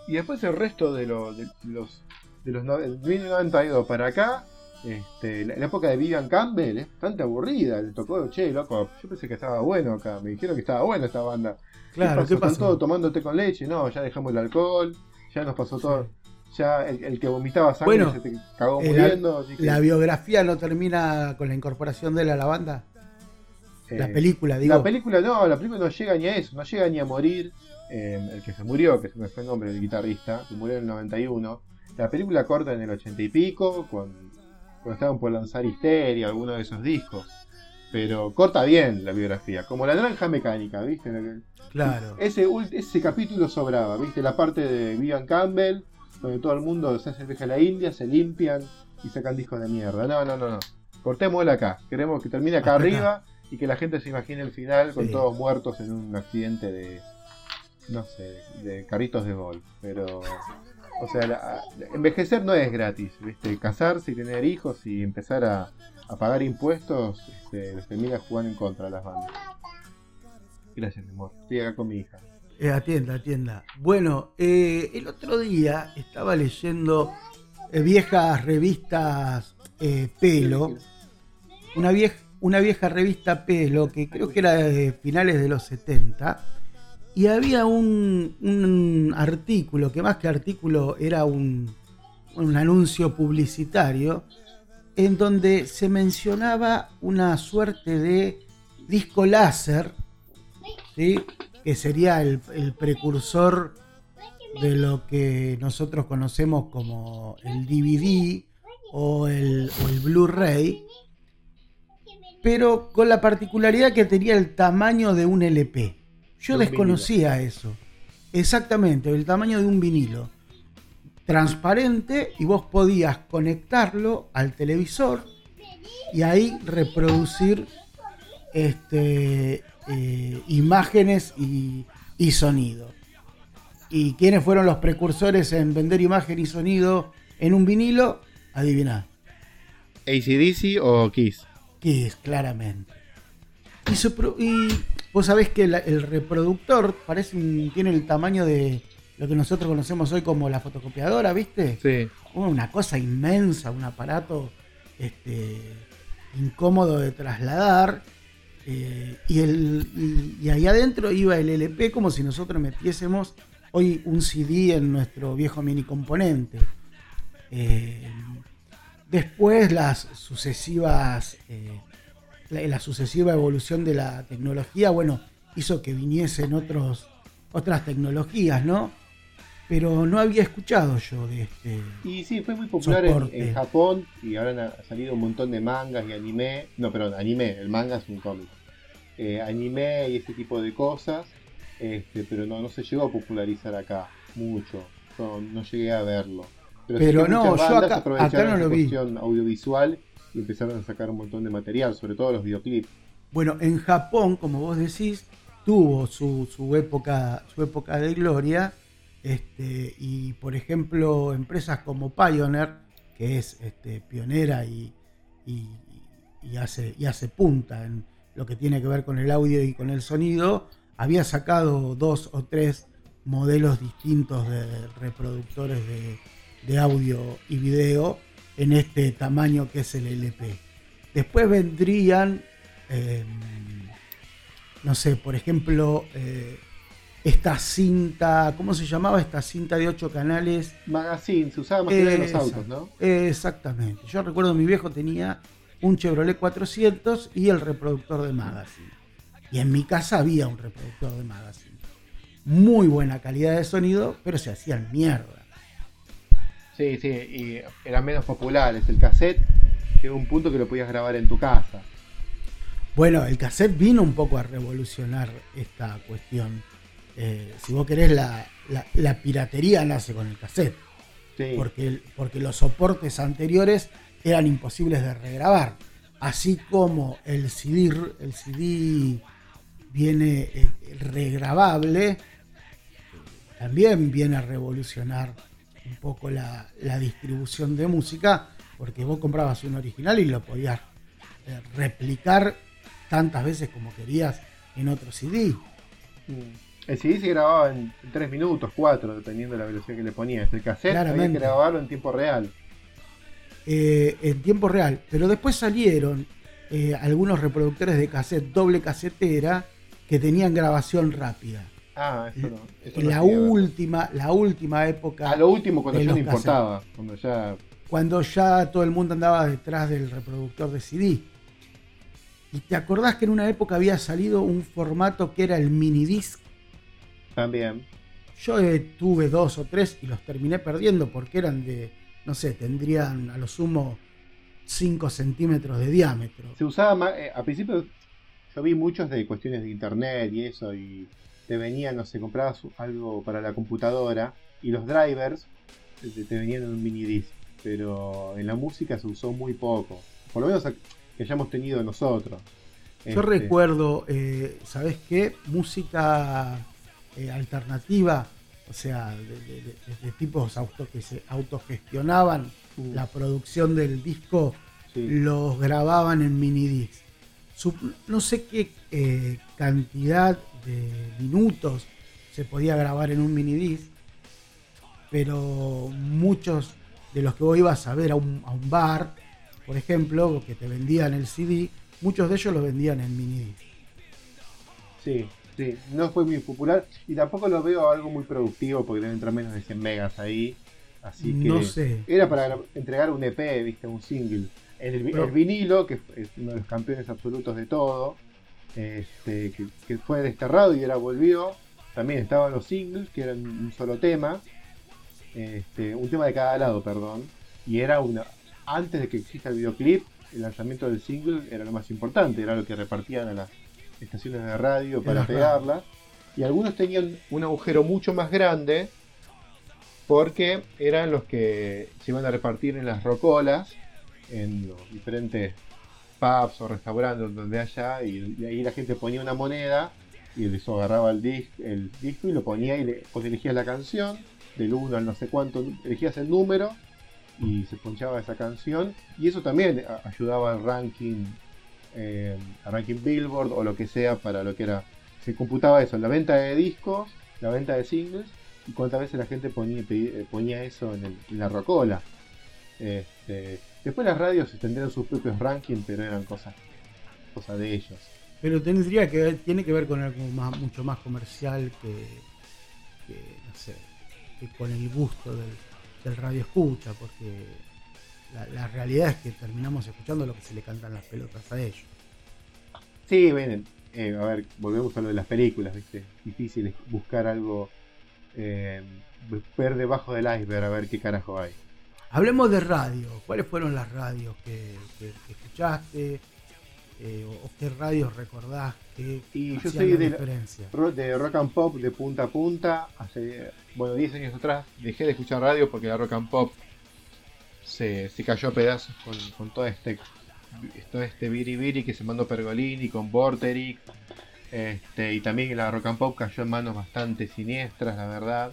y después el resto de, los de los. De los 1992 para acá, este, la, época de Vivian Campbell es bastante aburrida. Le tocó, che, loco, yo pensé que estaba bueno acá. Me dijeron que estaba buena esta banda. Claro, ¿qué pasó? todo tomando té con leche. No, ya dejamos el alcohol. Ya nos pasó todo. Ya el, que vomitaba sangre se te cagó muriendo. La, biografía no termina con la incorporación de él a la banda. la eh, película, digo. La película no, la película no llega ni a eso. No llega ni a morir. Eh, el que se murió, que se me fue el nombre del guitarrista, que murió en el 91. La película corta en el 80 y pico, con cuando estaban por lanzar Histeria, alguno de esos discos. Pero corta bien la biografía, como la naranja mecánica, ¿viste? Claro. Ese, ese capítulo sobraba, ¿viste? La parte de Vivian Campbell, donde todo el mundo se hace viaje a la India, se limpian y sacan discos de mierda. No, no, no, no. Cortémosla acá. Queremos que termine acá arriba y que la gente se imagine el final con todos muertos en un accidente de, no sé, de carritos de golf. Pero o sea, envejecer no es gratis, ¿viste? Casarse y tener hijos y empezar a, pagar impuestos este, les termina jugando en contra de las bandas. Gracias, mi amor. Estoy acá con mi hija. Eh, atienda, atienda. Bueno, eh, el otro día estaba leyendo eh, viejas revistas eh, Pelo. Una vieja, revista Pelo que creo que era de finales de los 70 y había un, artículo, que más que artículo era un, anuncio publicitario, en donde se mencionaba una suerte de disco láser, que sería el, precursor de lo que nosotros conocemos como el DVD o el, o el Blu-ray, pero con la particularidad que tenía el tamaño de un LP. Yo desconocía eso. Exactamente, el tamaño de un vinilo. Transparente y vos podías conectarlo al televisor y ahí reproducir este, eh, imágenes y, sonido. ¿Y quiénes fueron los precursores en vender imagen y sonido en un vinilo? Adiviná. ¿ACDC o Kiss? Kiss, claramente. y Vos sabés que el reproductor parece tiene el tamaño de lo que nosotros conocemos hoy como la fotocopiadora, ¿viste? Sí. Una cosa inmensa, un aparato este, incómodo de trasladar. Eh, y, el, y, ahí adentro iba el LP como si nosotros metiésemos hoy un CD en nuestro viejo mini componente. Eh, después las sucesivas eh, la, sucesiva evolución de la tecnología, bueno, hizo que viniesen otros, otras tecnologías, ¿no? Pero no había escuchado yo de este. Y sí, fue muy popular en, Japón y ahora ha salido un montón de mangas y anime. No, perdón, anime, el manga es un cómic. eh, anime y ese tipo de cosas, este, pero no, no se llegó a popularizar acá mucho. No, llegué a verlo. Pero, no, yo acá, acá no lo vi. audiovisual y empezaron a sacar un montón de material, sobre todo los videoclips. Bueno, en Japón, como vos decís, tuvo su, su época, su época de gloria. Este, y por ejemplo, empresas como Pioneer, que es este, pionera y, hace, y hace punta en lo que tiene que ver con el audio y con el sonido, había sacado dos o tres modelos distintos de reproductores de, audio y video en este tamaño que es el LP. Después vendrían, em, no sé, por ejemplo, eh, esta cinta, ¿cómo se llamaba esta cinta de ocho canales? Magazine, se usaba más que en los autos, ¿no? Exactamente. Yo recuerdo mi viejo tenía un Chevrolet 400 y el reproductor de Magazine. Y en mi casa había un reproductor de Magazine muy buena calidad de sonido, pero se hacían mierda. Sí, sí, y eran menos populares. El cassette llegó un punto que lo podías grabar en tu casa. Bueno, el cassette vino un poco a revolucionar esta cuestión. Eh, si vos querés, la, piratería nace con el cassette. Porque, porque los soportes anteriores eran imposibles de regrabar. Así como el CD, el CD viene eh, regrabable, también viene a revolucionar un poco la, distribución de música, porque vos comprabas un original y lo podías eh, replicar tantas veces como querías en otro CD. Mm. El CD se grababa en 3 minutos, 4, dependiendo de la velocidad que le ponías. El cassette había que grabarlo en tiempo real. Eh, en tiempo real. Pero después salieron eh, algunos reproductores de cassette doble casetera que tenían grabación rápida. Ah, eso no. la última, la última época. Ah, lo último cuando ya no importaba. Cuando ya. Cuando ya todo el mundo andaba detrás del reproductor de CD. ¿Y te acordás que en una época había salido un formato que era el mini disc? También. Yo tuve dos o tres y los terminé perdiendo porque eran de, no sé, tendrían a lo sumo 5 centímetros de diámetro. Se usaba más, eh, a principio yo vi muchos de cuestiones de internet y eso y te venían, no sé, comprabas algo para la computadora y los drivers te, venían en un mini disc, pero en la música se usó muy poco, por lo menos que hayamos tenido nosotros. Yo este, recuerdo, eh, ¿sabes qué? Música eh, alternativa, o sea, de, tipos autos que se autogestionaban mm. la producción del disco, los grababan en mini disc. no sé qué eh, cantidad de minutos se podía grabar en un mini disc, pero muchos de los que vos ibas a ver a un, bar, por ejemplo, que te vendían el CD, muchos de ellos lo vendían en mini disc. Sí, sí, no fue muy popular y tampoco lo veo algo muy productivo porque deben entrar menos de 100 megas ahí. Así que no sé. era para entregar un EP, viste, un single. El, el vinilo, que es uno de los campeones absolutos de todo, este, que, fue desterrado y era volvió. También estaban los singles, que eran un solo tema, este, un tema de cada lado, perdón. Y era una. Antes de que exista el videoclip, el lanzamiento del single era lo más importante, era lo que repartían a las estaciones de radio para pegarla. Y algunos tenían un agujero mucho más grande porque eran los que se iban a repartir en las rocolas, en los diferentes pubs o restaurantes donde haya y, ahí la gente ponía una moneda y eso agarraba el, el disco y lo ponía y le, pues elegías la canción del 1 al no sé cuánto, elegías el número y se ponchaba esa canción y eso también ayudaba al ranking eh, ranking Billboard o lo que sea para lo que era se computaba eso, la venta de discos la venta de singles y cuántas veces la gente ponía, eh, eso en, la rocola este, Después las radios tendrían sus propios rankings, pero eran cosas, cosas de ellos. Pero tendría que tiene que ver con algo más, mucho más comercial que, no sé, que con el gusto del, radio escucha, porque la, realidad es que terminamos escuchando lo que se le cantan las pelotas a ellos. Sí, ven, eh, a ver, volvemos a lo de las películas, ¿viste? Difícil buscar algo, eh, ver debajo del iceberg a ver qué carajo hay. Hablemos de radio. ¿Cuáles fueron las radios que, escuchaste? eh, o, qué radios recordás que y yo soy de, diferencia? de rock and pop de punta a punta. Hace, bueno, 10 años atrás dejé de escuchar radio porque la rock and pop se, cayó a pedazos con, todo este todo este biribiri que se mandó Pergolini con Vorterix. Este, y también la rock and pop cayó en manos bastante siniestras, la verdad.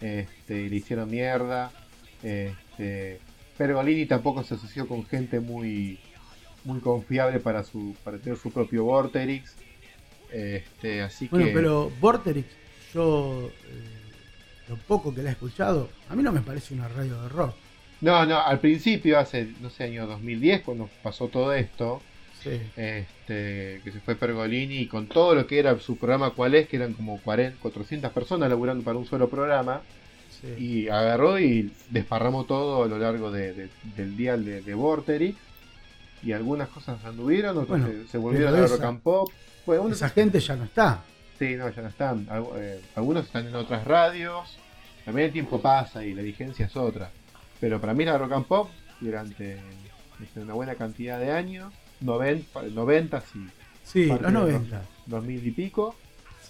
Este, le hicieron mierda. Este, Pergolini tampoco se asoció con gente muy muy confiable para su para tener su propio Vorterix. Este, así bueno, pero Vorterix, yo eh, lo poco que la he escuchado, a mí no me parece una radio de rock. No, no, al principio, hace, no sé, año 2010, cuando pasó todo esto, este, que se fue Pergolini y con todo lo que era su programa cuál es, que eran como 40, 400 personas laburando para un solo programa, y agarró y desparramó todo a lo largo del día de, de Vorterix y algunas cosas anduvieron, otras se, volvieron a rock and pop. esa gente ya no está. Sí, no, ya no están. Eh, algunos están en otras radios. También el tiempo pasa y la vigencia es otra. Pero para mí la rock and pop, durante este, una buena cantidad de años, 90, 90 y sí, los 90. 2000 y pico.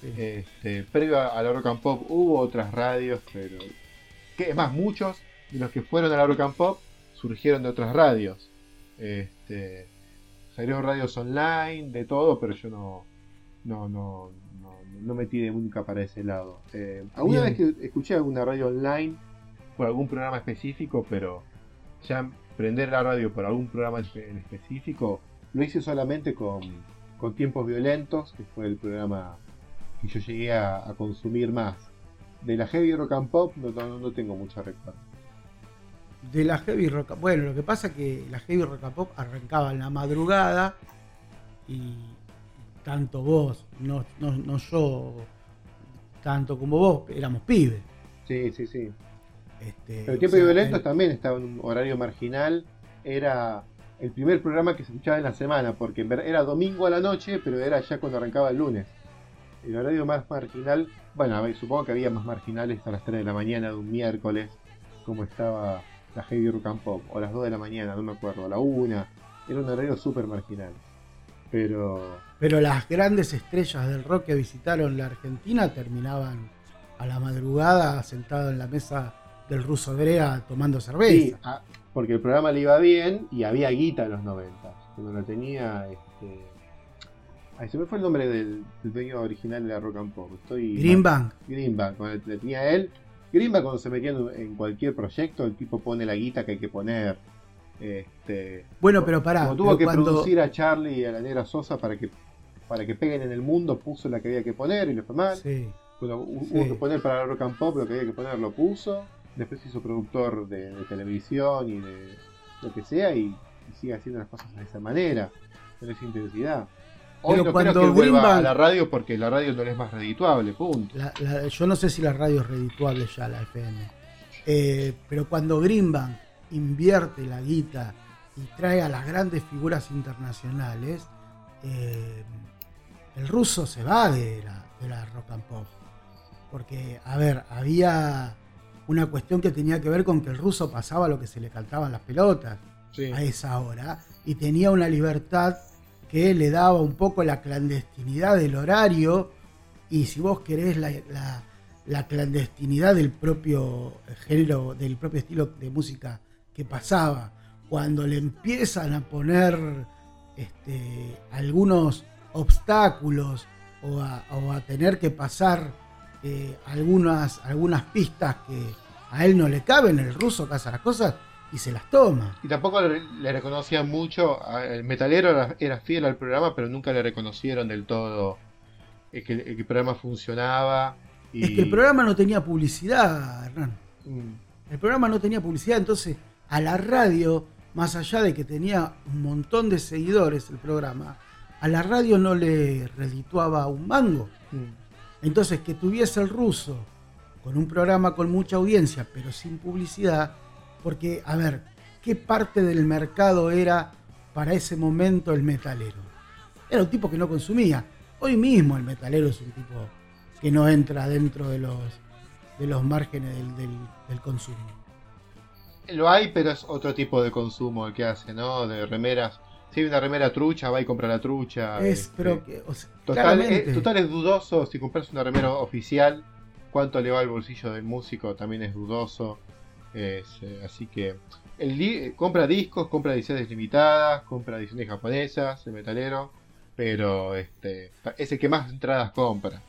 Este, previo a, la rock and pop hubo otras radios, pero que es más, muchos de los que fueron a la rock and pop surgieron de otras radios. Este, salieron radios online, de todo, pero yo no, no, no, no, me tiré nunca para ese lado. Eh, alguna vez que escuché alguna radio online por algún programa específico, pero ya prender la radio por algún programa en específico, lo hice solamente con, con Tiempos Violentos, que fue el programa que yo llegué a, consumir más. De la heavy rock and pop no, no tengo mucho recuerdo. De la heavy rock bueno lo que pasa es que la heavy rock and pop arrancaba en la madrugada y tanto vos no, no, yo tanto como vos éramos pibes. Sí sí sí este, el tiempo violento también estaba en un horario marginal era el primer programa que se escuchaba en la semana porque era domingo a la noche pero era ya cuando arrancaba el lunes el horario más marginal bueno supongo que había más marginales a las 3 de la mañana de un miércoles como estaba la Heavy Rock and Pop, o a las 2 de la mañana, no me acuerdo, a la 1. Era un horario súper marginal. Pero. Pero las grandes estrellas del rock que visitaron la Argentina terminaban a la madrugada sentado en la mesa del ruso Brea tomando cerveza. Sí, ah, porque el programa le iba bien y había guita en los 90. Cuando lo tenía. Este... Ay, se me fue el nombre del, dueño original de la Rock and Pop. Estoy Greenbank. Greenbank, cuando le tenía él Grimba cuando se metía en cualquier proyecto, el tipo pone la guita que hay que poner. Este, bueno, pero pará. Como tuvo que producir a Charlie y a la negra Sosa para que para que peguen en el mundo, puso la que había que poner y le fue mal. Sí. hubo que poner para rock and pop lo que había que poner, lo puso. Después hizo productor de, televisión y de lo que sea y, sigue haciendo las cosas de esa manera, con esa intensidad. Hoy no creo que vuelva a la radio porque la radio no es más redituable, punto. yo no sé si la radio es redituable ya, la FM. Eh, pero cuando Greenbank invierte la guita y trae a las grandes figuras internacionales, eh, el ruso se va de la, rock and pop. Porque, a ver, había una cuestión que tenía que ver con que el ruso pasaba lo que se le cantaban las pelotas a esa hora y tenía una libertad que le daba un poco la clandestinidad del horario y si vos querés la, clandestinidad del propio género, del propio estilo de música que pasaba, cuando le empiezan a poner este, algunos obstáculos o a, tener que pasar eh, algunas, algunas pistas que a él no le caben, el ruso hace las cosas, y se las toma. Y tampoco le, reconocían mucho, el metalero era, fiel al programa, pero nunca le reconocieron del todo que, el programa funcionaba. Es que el programa no tenía publicidad, Hernán. Mm. El programa no tenía publicidad, entonces a la radio, más allá de que tenía un montón de seguidores el programa, a la radio no le redituaba un mango. Mm. Entonces que tuviese el ruso con un programa con mucha audiencia, pero sin publicidad, porque, a ver, ¿qué parte del mercado era para ese momento el metalero? Era un tipo que no consumía. Hoy mismo el metalero es un tipo que no entra dentro de los, de los márgenes del, consumo. Lo hay, pero es otro tipo de consumo el que hace, ¿no? De remeras si hay una remera trucha, va y compra la trucha. Es, este, pero o sea, total, eh, total es dudoso si compras una remera oficial, cuánto le va al bolsillo del músico también es dudoso. Es, eh, así que el compra discos, compra ediciones limitadas, compra ediciones japonesas, el metalero, pero este es el que más entradas compra.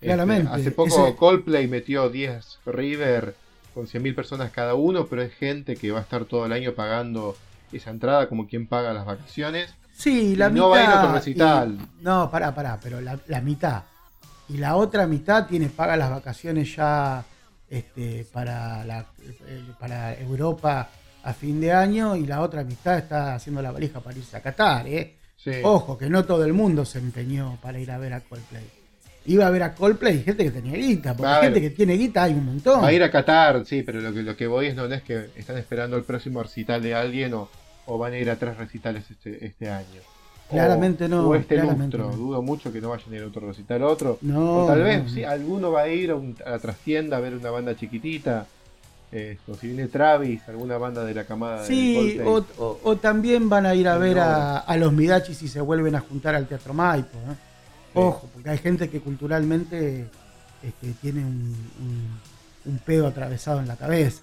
Este, Claramente, hace poco ese- Coldplay metió 10 River con 100.000 personas cada uno, pero es gente que va a estar todo el año pagando esa entrada como quien paga las vacaciones. Sí, la y mitad. no va a ir a otro recital. y- no, pará, pará, pero la, la mitad. Y la otra mitad tiene paga las vacaciones ya este, para, la, para Europa a fin de año y la otra mitad está haciendo la valija para irse a Qatar, ¿eh? Sí. Ojo, que no todo el mundo se empeñó para ir a ver a Coldplay. Iba a ver a Coldplay y gente que tenía guita, porque Va a gente que tiene guita hay un montón. Va a ir a Qatar, sí, pero lo que, lo que voy es no es que están esperando el próximo recital de alguien o, o van a ir a tres recitales este, este año. O- Claramente no, O este claramente lustro. no. Dudo mucho que no vayan a ir a otro recital otro. No, o tal vez, no. sí, alguno va a ir a, un- a la trastienda a ver una banda chiquitita. eh, o si viene Travis, alguna banda de la camada de Sí, Coldplay. o, o- también van a ir a ver a, a los Midachi si se vuelven a juntar al Teatro Maipo. ¿eh? Ojo, porque hay gente que culturalmente este, tiene un, un- un pedo atravesado en la cabeza.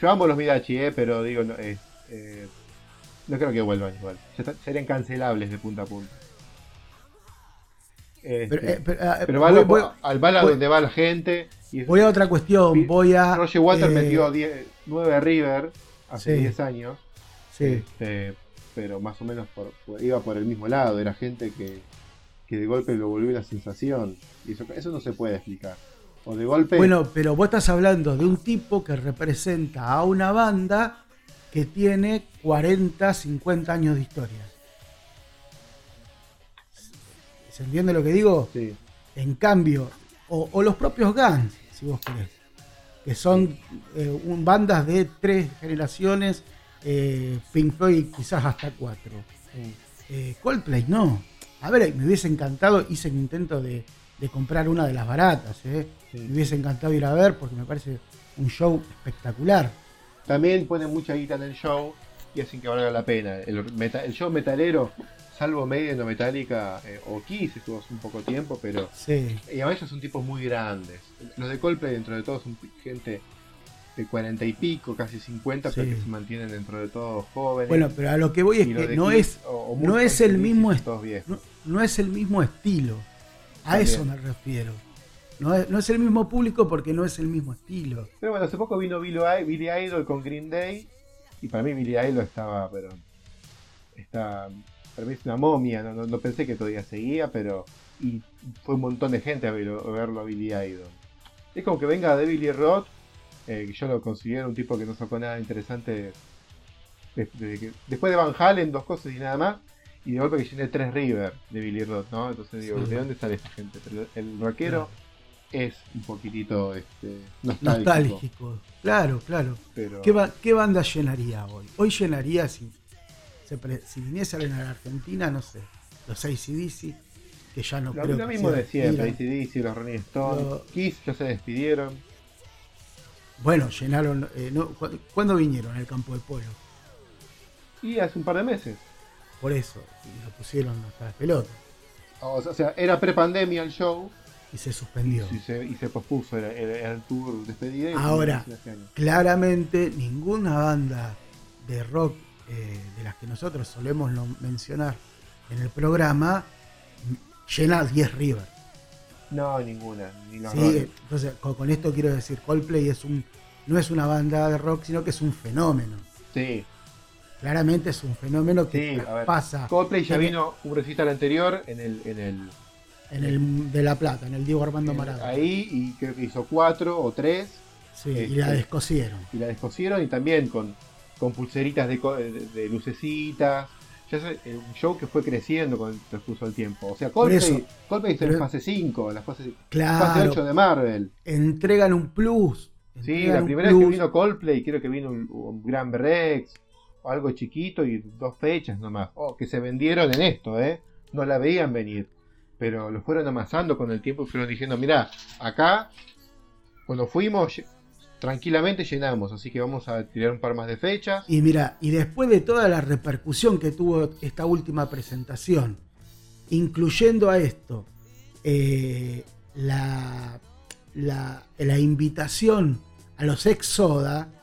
Yo amo los Midachi, eh, pero digo, no, eh, eh, no creo que vuelvan igual. Serían cancelables de punta a punta. Este, Pero, pero, Pero va, voy, lo- voy- al a voy- donde va la gente. Y voy a otra cuestión. Voy a. Roger Water eh, metió 10 9 River hace sí. 10 años. Sí. Este, pero más o menos por- iba por el mismo lado. Era gente que, que de golpe lo volvió una sensación. Y eso, eso no se puede explicar. O de golpe. Bueno, pero vos estás hablando de un tipo que representa a una banda que tiene 40, 50 años de historia. ¿Se entiende lo que digo? sí. En cambio, o, o los propios Guns, si vos querés, que son eh, un- bandas de tres generaciones, eh, Pink Floyd quizás hasta cuatro. Eh, Coldplay no. A ver, me hubiese encantado, hice el intento de, de comprar una de las baratas, ¿eh? Sí. me hubiese encantado ir a ver porque me parece un show espectacular. También ponen mucha guita en el show y hacen que valga la pena. El, meta- el show metalero, salvo Maiden o Metallica, eh, o Kiss estuvo hace un poco tiempo, pero Sí. Y a ellos son tipos muy grandes. Los de Coldplay, dentro de todo, son gente de 40 y pico, casi 50, pero Sí. que se mantienen dentro de todo jóvenes. Bueno, pero a lo que voy es que no Kiss, es, o- o no es el mismo todos viejos. no, no es el mismo estilo. A También. eso me refiero. No es, no es el mismo público porque no es el mismo estilo. Pero bueno, hace poco vino Billy, Idol con Green Day. Y para mí Billy Idol estaba, pero. Está. Para mí es una momia. No, no- no pensé que todavía seguía, pero. Y fue un montón de gente a verlo, a verlo a Billy Idol. Es como que venga de Billy Roth. eh, que yo lo considero un tipo que no sacó nada interesante. que- después de Van Halen, dos cosas y nada más. Y de golpe que llené tres River de Billy Roth, ¿no? Entonces digo, Sí. ¿de dónde sale esta gente? Pero el rockero es un poquitito este, nostálgico. Nostálgico. Claro, claro. Pero... ¿Qué, ba- qué banda llenaría hoy? Hoy llenaría si, se pre- si viniese a la Argentina, no sé, los ACDC, que ya no Lo, creo lo que mismo se de siempre. ACDC, los Rolling Stones, Lo- Kiss ya se despidieron. Bueno, llenaron. eh, no, ¿cu- ¿Cuándo vinieron al campo de polo? Y hace un par de meses. Por eso, y lo pusieron hasta las pelotas O sea, era pre-pandemia el show y se suspendió. y se, y se pospuso, era, era- el tour despedida. Ahora. Claramente ninguna banda de rock eh, de las que nosotros solemos mencionar en el programa llena 10 River. No, ninguna. Ni los ¿sí? Entonces, con, con esto quiero decir, Coldplay es un, no es una banda de rock, sino que es un fenómeno. Sí, Claramente es un fenómeno que sí, pasa Coldplay ya en vino un recital anterior en el, en el en el de La Plata, en el Diego Armando Maradona. ahí y creo que hizo cuatro o tres Sí, este, y la descosieron. y la descosieron y también con, con pulseritas de, de- de lucecitas. Ya es eh, un show que fue creciendo con el transcurso del tiempo. O sea, Coldplay, en Pero- fase 5, en la fase, fase Claro, 8 de Marvel. entregan un plus. Sí, la primera vez que vino Coldplay, creo que vino un, un Gran Rex, algo chiquito y dos fechas nomás. Oh, que se vendieron en esto, ¿eh? No la veían venir. Pero lo fueron amasando con el tiempo y fueron diciendo, mira, acá, cuando fuimos, tranquilamente llenamos, así que vamos a tirar un par más de fechas. Y mira, y después de toda la repercusión que tuvo esta última presentación, incluyendo a esto, eh, la invitación a los ex Soda,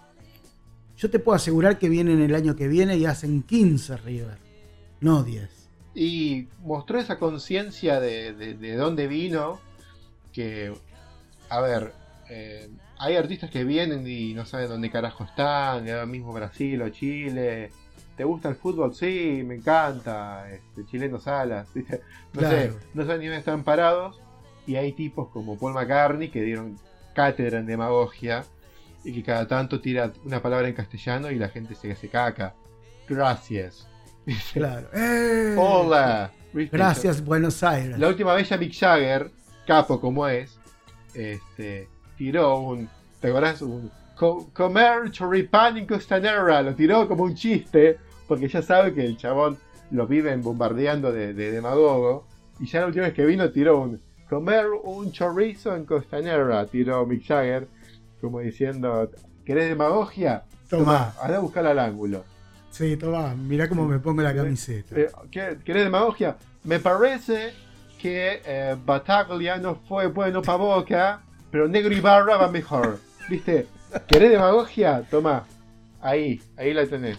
yo te puedo asegurar que vienen el año que viene y hacen 15 River, no 10. Y mostró esa conciencia de, de, dónde vino, que, a ver, eh, hay artistas que vienen y no saben dónde carajo están, ahora mismo Brasil o Chile. ¿Te gusta el fútbol? Sí, me encanta. Este, chileno Salas. No sé, no saben ni dónde están parados. Y hay tipos como Paul McCartney que dieron cátedra en demagogia y que cada tanto tira una palabra en castellano y la gente se hace caca. Gracias. Claro. Hola. Gracias, Buenos Aires. La última vez ya Mick Jagger, capo como es, este, tiró un. ¿Te acordás? Un comer choripán en costanera. Lo tiró como un chiste, porque ya sabe que el chabón lo viven bombardeando de, de demagogo. Y ya la última vez que vino tiró un comer un chorizo en costanera, tiró Mick Jagger, como diciendo, ¿querés demagogia? Toma. Anda a buscar al ángulo. Sí, toma, mirá cómo me pongo la camiseta. Eh, ¿Querés demagogia? Me parece que eh, Bataglia no fue bueno para Boca, pero Negro y Barra va mejor. ¿Viste? ¿Querés demagogia? Toma. Ahí, ahí la tenés.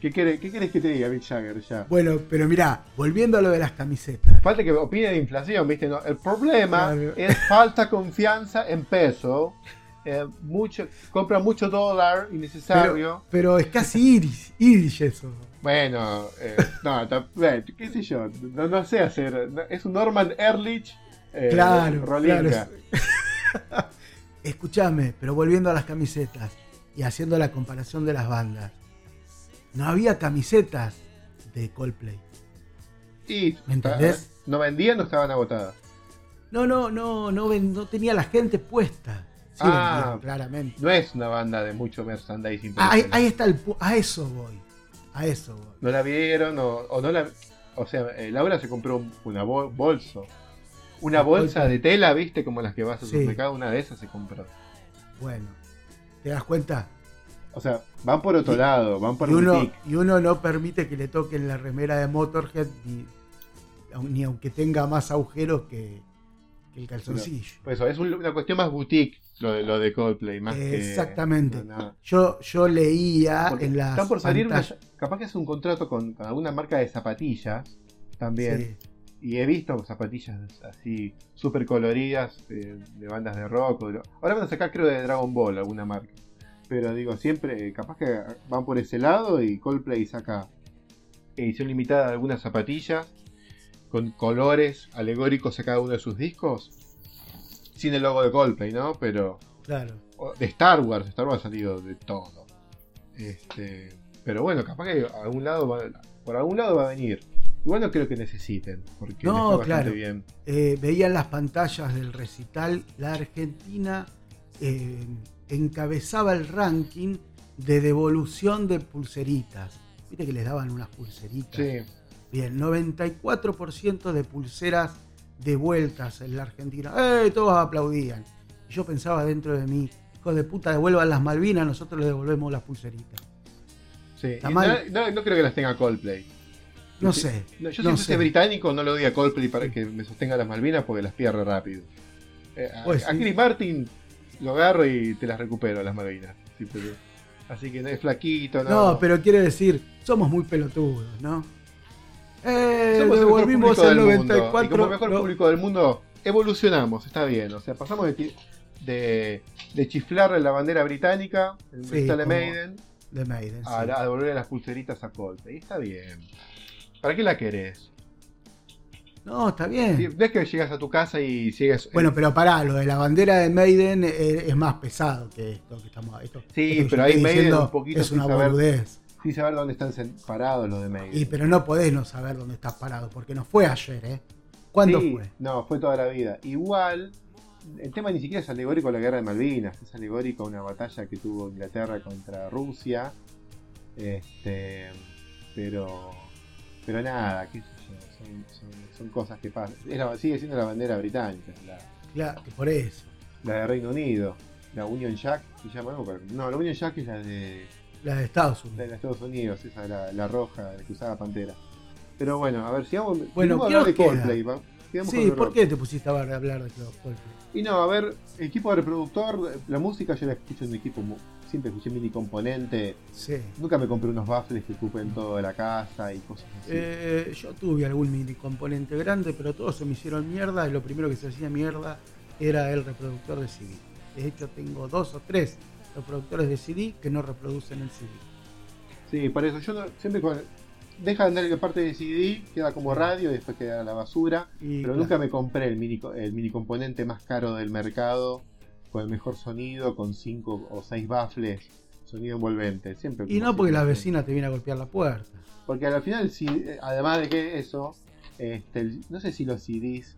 ¿Qué querés, ¿Qué querés que te diga, Mick Jagger? Ya? Bueno, pero mirá, volviendo a lo de las camisetas. Falta que opine de inflación, ¿viste? No, el problema es falta confianza en peso. Eh, mucho, compra mucho dólar innecesario. Pero, es casi iris, iris eso. Bueno, eh, no, qué sé yo, no, sé hacer. Es un Norman Ehrlich. Eh, claro, claro. Escúchame, pero volviendo a las camisetas y haciendo la comparación de las bandas, no había camisetas de Coldplay. Y, ¿Me entendés? No vendían, no estaban agotadas. No, no, no, no, no tenía la gente puesta. Ah, claramente. No es una banda de mucho merchandising. Ah, ahí, está el a eso voy. A eso voy. No la vieron o, no la o sea, eh, Laura se compró una bolso una bolsa de tela, viste, como las que vas a supermercado, una de esas se compró. Bueno, ¿te das cuenta? O sea, van por otro lado, van por y uno, y uno no permite que le toquen la remera de Motorhead ni, aunque tenga más agujeros que, el calzoncillo. pues eso, es una cuestión más boutique lo de, lo de Coldplay, más Exactamente. yo, yo leía en las. Están por salir, capaz que es un contrato con, alguna marca de zapatillas también. Y he visto zapatillas así súper coloridas de, bandas de rock. ahora van a sacar creo de Dragon Ball alguna marca. Pero digo, siempre, capaz que van por ese lado y Coldplay saca edición limitada de algunas zapatillas con colores alegóricos a cada uno de sus discos. Sin el logo de Coldplay, ¿no? Pero... Claro. De Star Wars, Star Wars ha salido de todo. Este, pero bueno, capaz que algún lado por algún lado va a venir. Igual no creo que necesiten, porque no, claro. bien. Eh, veían las pantallas del recital, la Argentina eh, encabezaba el ranking de devolución de pulseritas. Viste que les daban unas pulseritas. Sí. Bien, 94% de pulseras devueltas en la Argentina. ¡Eh! Todos aplaudían. Y yo pensaba dentro de mí, hijos de puta, devuelvan las Malvinas, nosotros les devolvemos las pulseritas. Sí, no, no, creo que las tenga Coldplay. No sé. yo si fuese británico no le doy a Coldplay para que me sostenga las Malvinas porque las pierde rápido. Eh, a, pues Chris Martin lo agarro y te las recupero las Malvinas. Así que no es flaquito, ¿no? No, pero quiere decir, somos muy pelotudos, ¿no? Eh, somos el mejor público del 94. Mundo. Y como mejor público del mundo, evolucionamos, está bien. O sea, pasamos de, de, de chiflar la bandera británica, el sí, de Maiden, de Maiden a, a devolver las pulseritas a Coldplay. Está bien. ¿Para qué la querés? No, está bien. ves que llegas a tu casa y sigues. Bueno, pero pará, lo de la bandera de Maiden es, más pesado que esto que estamos. Esto, sí, pero ahí Maiden un poquito. Es una boludez. Sí, saber dónde están parados los de Maiden. Y pero no podés no saber dónde estás parado, porque no fue ayer, ¿eh? ¿Cuándo fue? No, fue toda la vida. Igual, el tema ni siquiera es alegórico a la guerra de Malvinas, es alegórico a una batalla que tuvo Inglaterra contra Rusia. Este. Pero pero nada, qué sé yo, son, cosas que pasan. sigue siendo la bandera británica. La, claro, por eso. La de Reino Unido. la Union Jack, se llama, no, la Union Jack es la de, La de Estados la Unidos. de Estados Unidos, esa la, la roja, la que usaba Pantera. Pero bueno, a ver, si vamos, Bueno, vamos a ¿qué hablar de? Coldplay, va. Sí, ¿por rock. qué te pusiste a hablar de Coldplay? Y no, a ver, equipo de reproductor, la música yo la escucho en un equipo, siempre escuché mini componente, Sí. nunca me compré unos baffles que ocupen toda la casa y cosas así. Eh, yo tuve algún mini componente grande, pero todos se me hicieron mierda y lo primero que se hacía mierda era el reproductor de CD. De hecho, tengo dos o tres reproductores de CD que no reproducen el CD. Sí, por eso yo no- siempre deja de andar la parte de CD, queda como radio y después queda la basura. Y, Pero claro, nunca me compré el mini, el mini componente más caro del mercado, con el mejor sonido, con 5 o 6 baffles, sonido envolvente. Siempre y no porque la vecina te viene a golpear la puerta. Porque al final, si, además de que eso, este, no sé si los CDs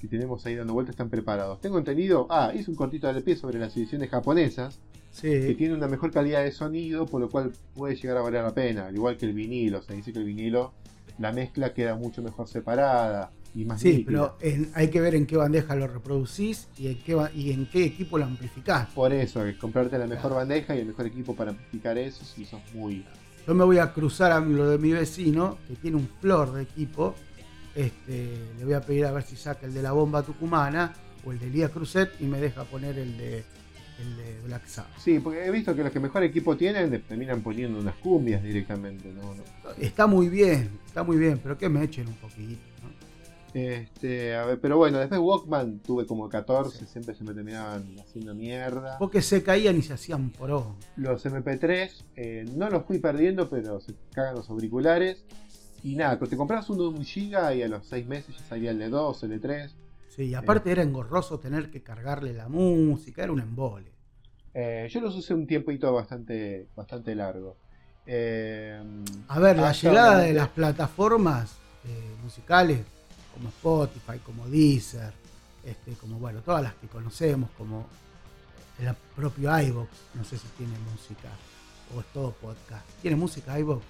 que tenemos ahí dando vueltas están preparados. Tengo entendido, ah, hice un cortito de pie sobre las ediciones japonesas, que tiene una mejor calidad de sonido, por lo cual puede llegar a valer la pena, al igual que el vinilo. Se dice que el vinilo, la mezcla queda mucho mejor separada y más sí pero en- hay que ver en qué bandeja lo reproducís y en qué, ba- y en qué equipo lo amplificás. Por eso, es comprarte la mejor bandeja y el mejor equipo para amplificar eso, si sos muy... Yo me voy a cruzar a lo de mi vecino, que tiene un flor de equipo. Este, le voy a pedir a ver si saca el de la bomba tucumana o el de Lía Cruzet y me deja poner el de, el de Black Sabbath. Sí, porque he visto que los que mejor equipo tienen le terminan poniendo unas cumbias directamente, ¿no? Está muy bien, está muy bien, pero que me echen un poquito. ¿no? Este, a ver, pero bueno, después Walkman tuve como 14, Sí. siempre se me terminaban haciendo mierda. Porque se caían y se hacían porón. Los MP3, eh, no los fui perdiendo, pero se cagan los auriculares. Y nada, te compras uno de un giga y a los 6 meses ya salía el de 2, el de 3. Sí, y aparte era engorroso tener que cargarle la música, era un embole. Eh, yo los usé un tiempito bastante, bastante largo. Eh, A ver, la llegada de las plataformas eh, musicales como Spotify, como Deezer, este, como bueno, todas las que conocemos, como el propio iVoox, no sé si tiene música o es todo podcast. ¿Tiene música iVoox?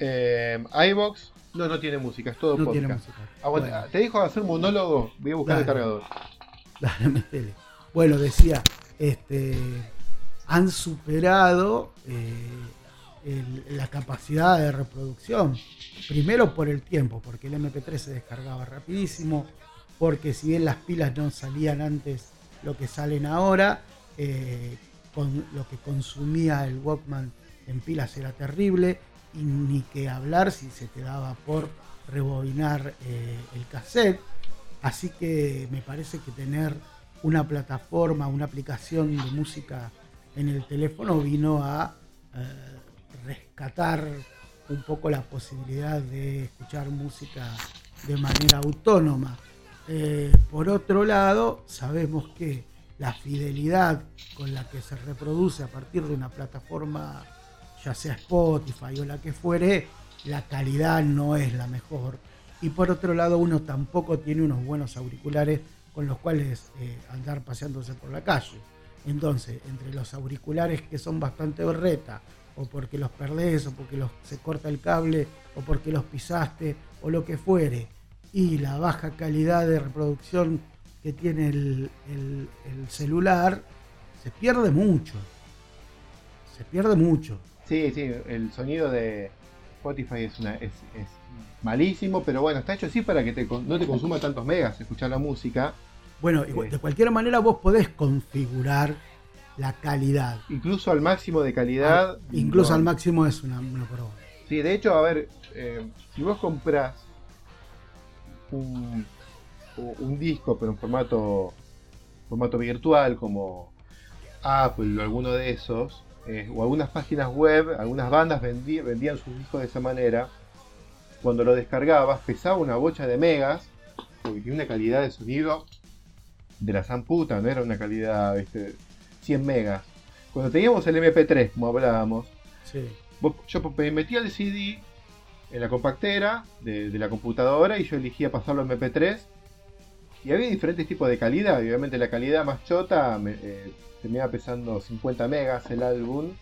eh, iVox, no, no tiene música, es todo No podcast. tiene música. Aguanta, Bueno. Te dejo hacer monólogo, voy a buscar el Dale. cargador. Dale, metele. Bueno, decía, este, han superado eh, el- la capacidad de reproducción. Primero por el tiempo, porque el MP3 se descargaba rapidísimo, porque si bien las pilas no salían antes lo que salen ahora, eh, con lo que consumía el Walkman en pilas era terrible, y ni que hablar si se te daba por rebobinar eh, el cassette. Así que me parece que tener una plataforma, una aplicación de música en el teléfono vino a eh, rescatar un poco la posibilidad de escuchar música de manera autónoma. Eh, por otro lado, sabemos que la fidelidad con la que se reproduce a partir de una plataforma, ya sea Spotify o la que fuere, la calidad no es la mejor. Y por otro lado, uno tampoco tiene unos buenos auriculares con los cuales eh, andar paseándose por la calle. Entonces, entre los auriculares que son bastante berreta, o porque los perdés, o porque se corta el cable, o porque los pisaste, o lo que fuere, y la baja calidad de reproducción que tiene el celular, se pierde mucho. Se pierde mucho. Sí, sí, el sonido de Spotify es, una, es, es malísimo, pero bueno, está hecho así para que te no te consuma tantos megas escuchar la música. Bueno, igual- de cualquier manera vos podés configurar la calidad. Incluso al máximo de calidad. Ah, Incluso no. al máximo es una, una broma. Sí, de hecho, a ver, eh, si vos comprás un, un disco, pero en formato, formato virtual, como Apple o alguno de esos, eh, o algunas páginas web, algunas bandas vendí- vendían sus discos de esa manera, cuando lo descargabas pesaba una bocha de megas, porque tiene una calidad de sonido de la zamputa, no era una calidad, ¿viste? 100 megas. Cuando teníamos el MP3, como hablábamos, Sí. Vos- yo me metía el CD en la compactera de, de la computadora y yo elegía pasarlo a MP3 y había diferentes tipos de calidad y obviamente la calidad más chota me, eh, terminaba pesando 50 megas el álbum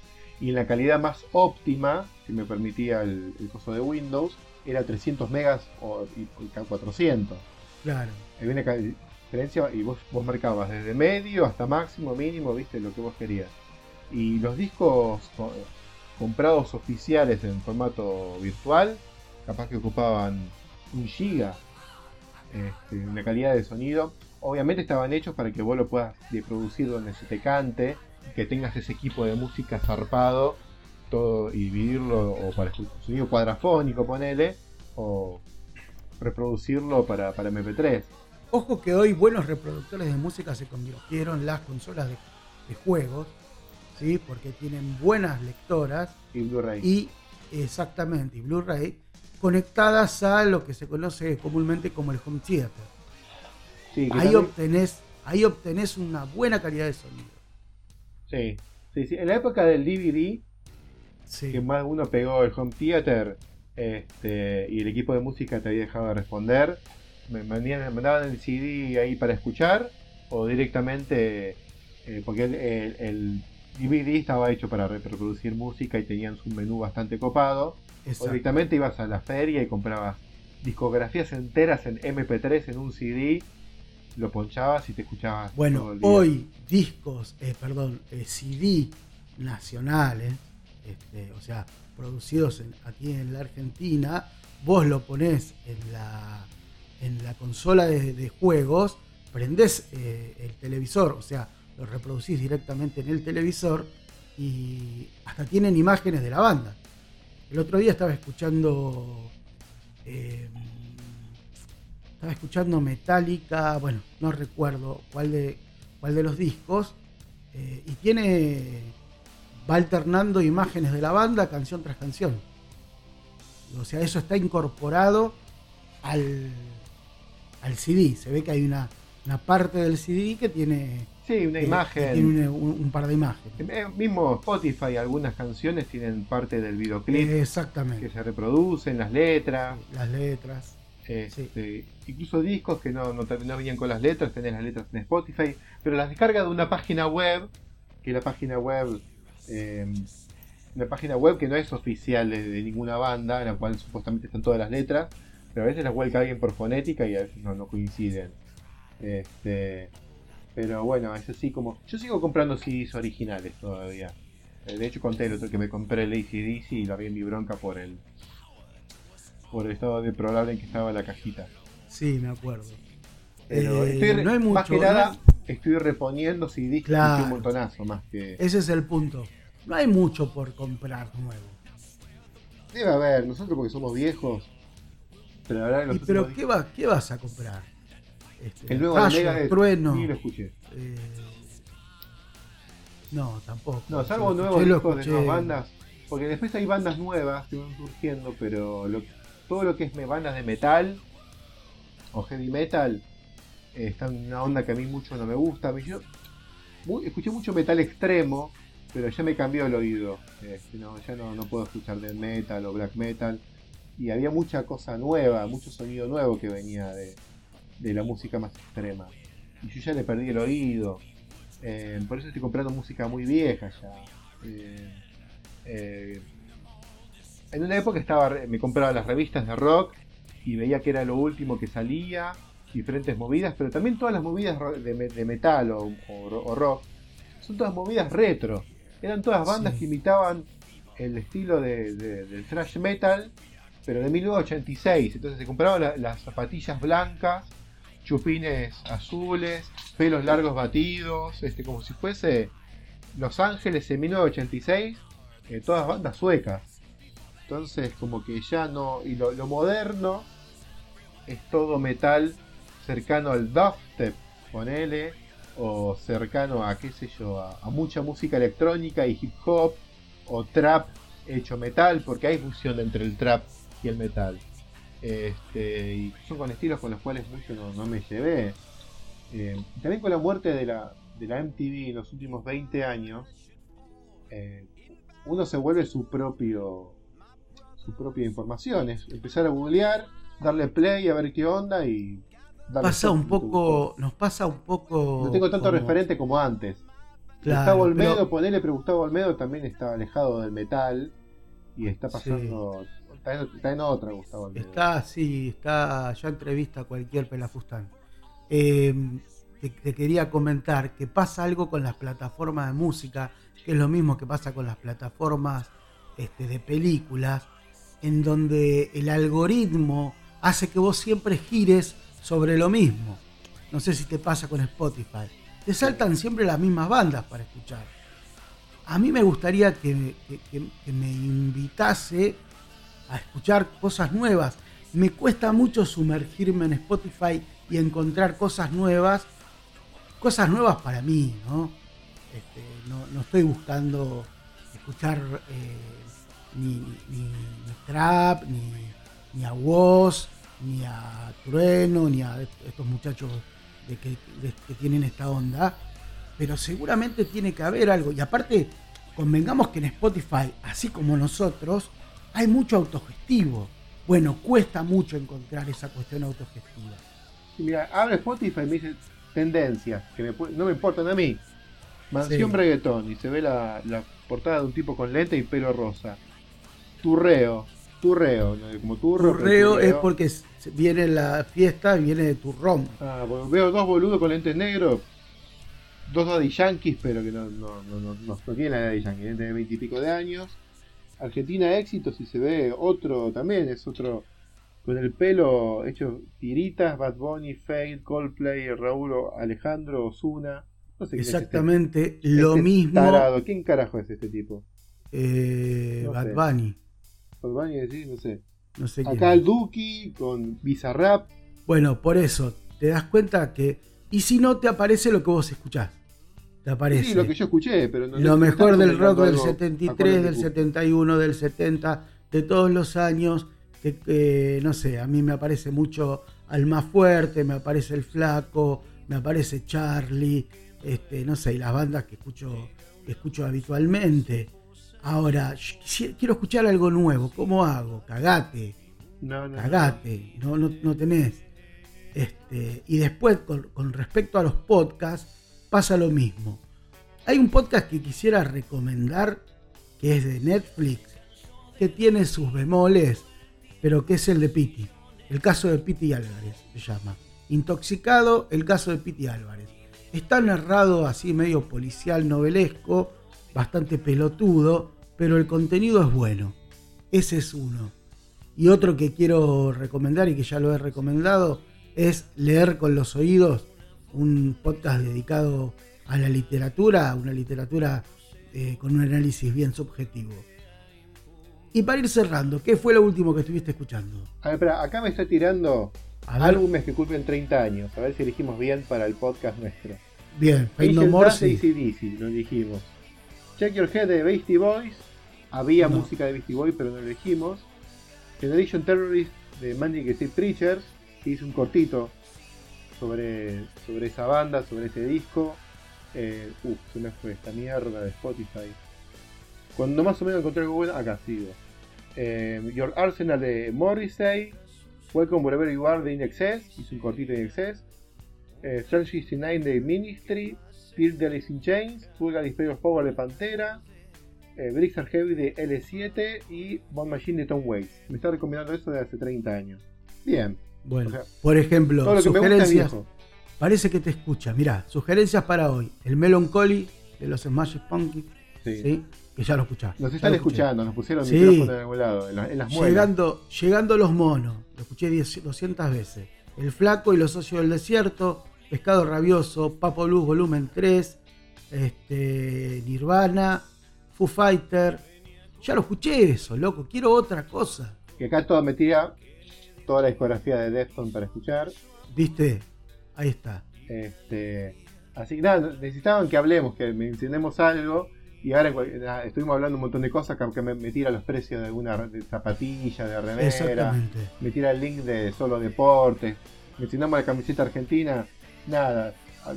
y en la calidad más óptima que me permitía el, el coso de Windows era 300 megas o, y, y 400 Claro. Había una diferencia, y vos, vos marcabas desde medio hasta máximo, mínimo, viste lo que vos querías. Y los discos comprados oficiales en formato virtual, capaz que ocupaban un giga, este, una calidad de sonido. Obviamente estaban hechos para que vos lo puedas reproducir donde se te cante, que tengas ese equipo de música zarpado, todo y dividirlo o para sonido cuadrafónico, ponele, o reproducirlo para, para MP3. Ojo que hoy buenos reproductores de música se convirtieron las consolas de, juegos, ¿sí? porque tienen buenas lectoras. Y Blu-ray. Y exactamente, y Blu-ray conectadas a lo que se conoce comúnmente como el home theater. ahí, obtenés, ahí obtenés una buena calidad de sonido. Sí, sí, sí. En la época del DVD, que más uno pegó el home theater este, y el equipo de música te había dejado de responder, me mandaban el CD ahí para escuchar o directamente, eh, porque el, DVD estaba hecho para reproducir música y tenían su menú bastante copado. O directamente ibas a la feria y comprabas discografías enteras en MP3 en un CD, lo ponchabas y te escuchabas. Bueno, hoy discos, eh, perdón, eh, CD nacionales, este, o sea, producidos aquí en la Argentina, vos lo ponés en la en la consola de, juegos, prendés eh, el televisor, o sea, lo reproducís directamente en el televisor y hasta tienen imágenes de la banda. El otro día estaba escuchando. Eh, estaba escuchando Metallica, bueno, no recuerdo cuál de, cuál de los discos, eh, y tiene. va alternando imágenes de la banda canción tras canción. O sea, eso está incorporado al, al CD. Se ve que hay una, parte del CD que tiene. Sí, una imagen. tiene un, par de imágenes. Eh, mismo Spotify, algunas canciones tienen parte del videoclip. Exactamente. Que se reproducen, las letras. Las letras. Este, incluso discos que no, no, venían con las letras, tenés las letras en Spotify, pero las descarga de una página web, que la página web, eh, una página web que no es oficial de, ninguna banda, en la cual supuestamente están todas las letras, pero a veces las vuelca alguien por fonética y a veces no, coinciden. Este, pero bueno, es así como. Yo sigo comprando CDs originales todavía. Eh, de hecho, conté el otro que me compré el ACDC y la vi en mi bronca por el. por el estado deplorable en que estaba la cajita. Sí, me acuerdo. Pero eh, no hay mucho, más que nada, estoy reponiendo CDs claro, un montonazo más que. Ese es el punto. No hay mucho por comprar nuevo. Debe haber, nosotros porque somos viejos, pero, ¿qué, va, ¿qué vas a comprar? Este, el nuevo Mega Trueno. Sí, lo escuché. Eh, no, tampoco. No, salvo nuevos discos de nuevas bandas. Porque después hay bandas nuevas que van surgiendo, pero todo lo que es bandas de metal o heavy metal eh, está en una onda que a mí mucho no me gusta. Yo escuché mucho metal extremo, pero ya me cambió el oído. Este, ya no, no puedo escuchar death metal o black metal y había mucha cosa nueva, mucho sonido nuevo que venía de, la música más extrema. Y yo ya le perdí el oído. Eh, por eso estoy comprando música muy vieja ya. Eh, eh, en una época estaba me compraba las revistas de rock y veía que era lo último que salía, diferentes movidas, pero también todas las movidas de, metal o, rock son todas movidas retro. Eran todas bandas que imitaban el estilo del thrash metal pero de 1986. Entonces se compraban las zapatillas blancas, chupines azules, pelos largos batidos, este, como si fuese Los Ángeles en 1986, eh, todas bandas suecas. Entonces como que ya no... Y lo, moderno es todo metal cercano al dubstep, ponele, o cercano a, qué sé yo, a mucha música electrónica y hip hop, o trap hecho metal, porque hay fusión entre el trap y el metal. Este, y son con estilos con los cuales mucho no, me llevé. Eh, también con la muerte de la, de la MTV en los últimos 20 años, eh, uno se vuelve su propio su propia información. Es empezar a googlear, darle play a ver qué onda y pasa un poco, nos pasa un poco. No tengo tanto referente como antes. Gustavo Olmedo, ponele, pero Gustavo Olmedo también está alejado del metal y está pasando Está en, otra, Gustavo. Está, sí, está. Ya entrevista a cualquier pelafustán. eh, te, quería comentar que pasa algo con las plataformas de música, que es lo mismo que pasa con las plataformas este, de películas, en donde el algoritmo hace que vos siempre gires sobre lo mismo. No sé si te pasa con Spotify. Te saltan siempre las mismas bandas para escuchar. A mí me gustaría que, que me invitase a escuchar cosas nuevas. Me cuesta mucho sumergirme en Spotify y encontrar cosas nuevas cosas nuevas para mí, ¿no? Este, no, estoy buscando escuchar eh, ni, Trap, ni, a Woz, ni a Trueno, ni a estos muchachos de que, tienen esta onda, pero seguramente tiene que haber algo. Y aparte, convengamos que en Spotify, así como nosotros, hay mucho autogestivo. Bueno, cuesta mucho encontrar esa cuestión autogestiva. mira, abre Spotify y me dice, tendencias que no me importan a mí. Mansión reggaetón y se ve la, portada de un tipo con lente y pelo rosa. Turreo, turreo, como turro. Turreo, es porque viene la fiesta, viene de turrón. Ah, veo dos boludos con lentes negros, dos Daddy Yankees, pero que no, no, no, no, no, tienen la Daddy Yankee, de veintipico de años. Argentina éxito, si se ve otro también, es otro con el pelo hecho tiritas, Bad Bunny, Fade, Coldplay, Raúl Alejandro, Osuna. No sé Exactamente este, lo este mismo. Tarado. ¿Quién carajo es este tipo? Eh, Bad Bunny. Bad Bunny, decís, no sé. No sé Acá el Duki con Bizarrap. Bueno, por eso, te das cuenta que. Y si no te aparece lo que vos escuchás. Te aparece. Sí, lo que yo escuché, pero no. Lo mejor del rock del 73, del 71, del 70, de todos los años que, no sé, a mí me aparece mucho al más fuerte, me aparece el flaco, me aparece Charlie, este, no sé, y las bandas que escucho, que escucho habitualmente. Ahora, quiero escuchar algo nuevo, ¿cómo hago? Cagate. No, no, cagate, no, no, tenés. Este, y después, con, con respecto a los podcasts, pasa lo mismo. Hay un podcast que quisiera recomendar, que es de Netflix, que tiene sus bemoles, pero que es el de Piti. El caso de Piti Álvarez se llama. Intoxicado, el caso de Piti Álvarez. Está narrado así medio policial novelesco, bastante pelotudo, pero el contenido es bueno. Ese es uno. Y otro que quiero recomendar y que ya lo he recomendado es Leer con los Oídos, un podcast dedicado a la literatura, una literatura eh, con un análisis bien subjetivo. Y para ir cerrando, ¿qué fue lo último que estuviste escuchando? A ver, espera, acá me está tirando álbumes que cumplen 30 años. A ver si elegimos bien para el podcast nuestro. Bien, Fade No More. Sí. lo dijimos. Check Your Head de Beastie Boys. Había música de Beastie Boys, pero no lo elegimos. Generation Terrorist de Manic Street Preachers, que hizo un cortito sobre, sobre esa banda, sobre ese disco. Eh, uf, se me fue esta mierda de Spotify. Cuando más o menos encontré algo bueno, acá sigo. Eh, Your Arsenal de Morrissey, Welcome Wherever You Are de In Excess, hizo un cortito de In eh, Strange 69 de Ministry, Spirit de Alice in Chains, Vulgar of Power de Pantera, eh, Heavy de L7 y Bond Machine de Tom Waits. Me está recomendando eso de hace 30 años. Bien. Bueno, por ejemplo, sugerencias. Parece que te escucha. Mirá, sugerencias para hoy. El Melancholy de los Smash Pumpkins. Sí. Que ya lo escuchaste. Nos están escuchando, nos pusieron el micrófono en algún lado, en, las Llegando, llegando los monos, lo escuché 200 veces. El Flaco y los Socios del Desierto, Pescado Rabioso, Papo Luz Volumen 3, este, Nirvana, Foo Fighter. Ya lo escuché eso, loco, quiero otra cosa. Y acá todo metía toda la discografía de Defton para escuchar. ¿Viste? Ahí está. Este, así que nada, necesitaban que hablemos, que mencionemos algo y ahora estuvimos hablando un montón de cosas que me, me tira los precios de una zapatilla, de remera, me tira el link de solo deportes, mencionamos la camiseta argentina, nada.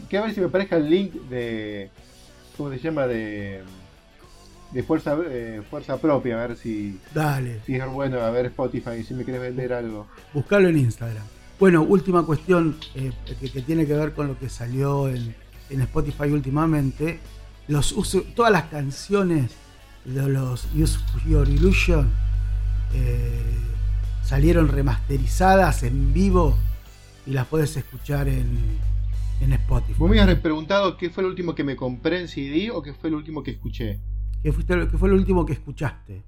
Quiero ver si me parezca el link de. ¿Cómo se llama? De. De fuerza, eh, fuerza propia, a ver si. Dale. Si es bueno, a ver Spotify, si me quieres vender algo. Buscalo en Instagram. Bueno, última cuestión eh, que, tiene que ver con lo que salió en, en Spotify últimamente los todas las canciones de los Use Your Illusion eh, salieron remasterizadas en vivo y las puedes escuchar en, en Spotify. Vos me habías preguntado qué fue lo último que me compré en CD o qué fue lo último que escuché. ¿Qué, fue lo último que escuchaste?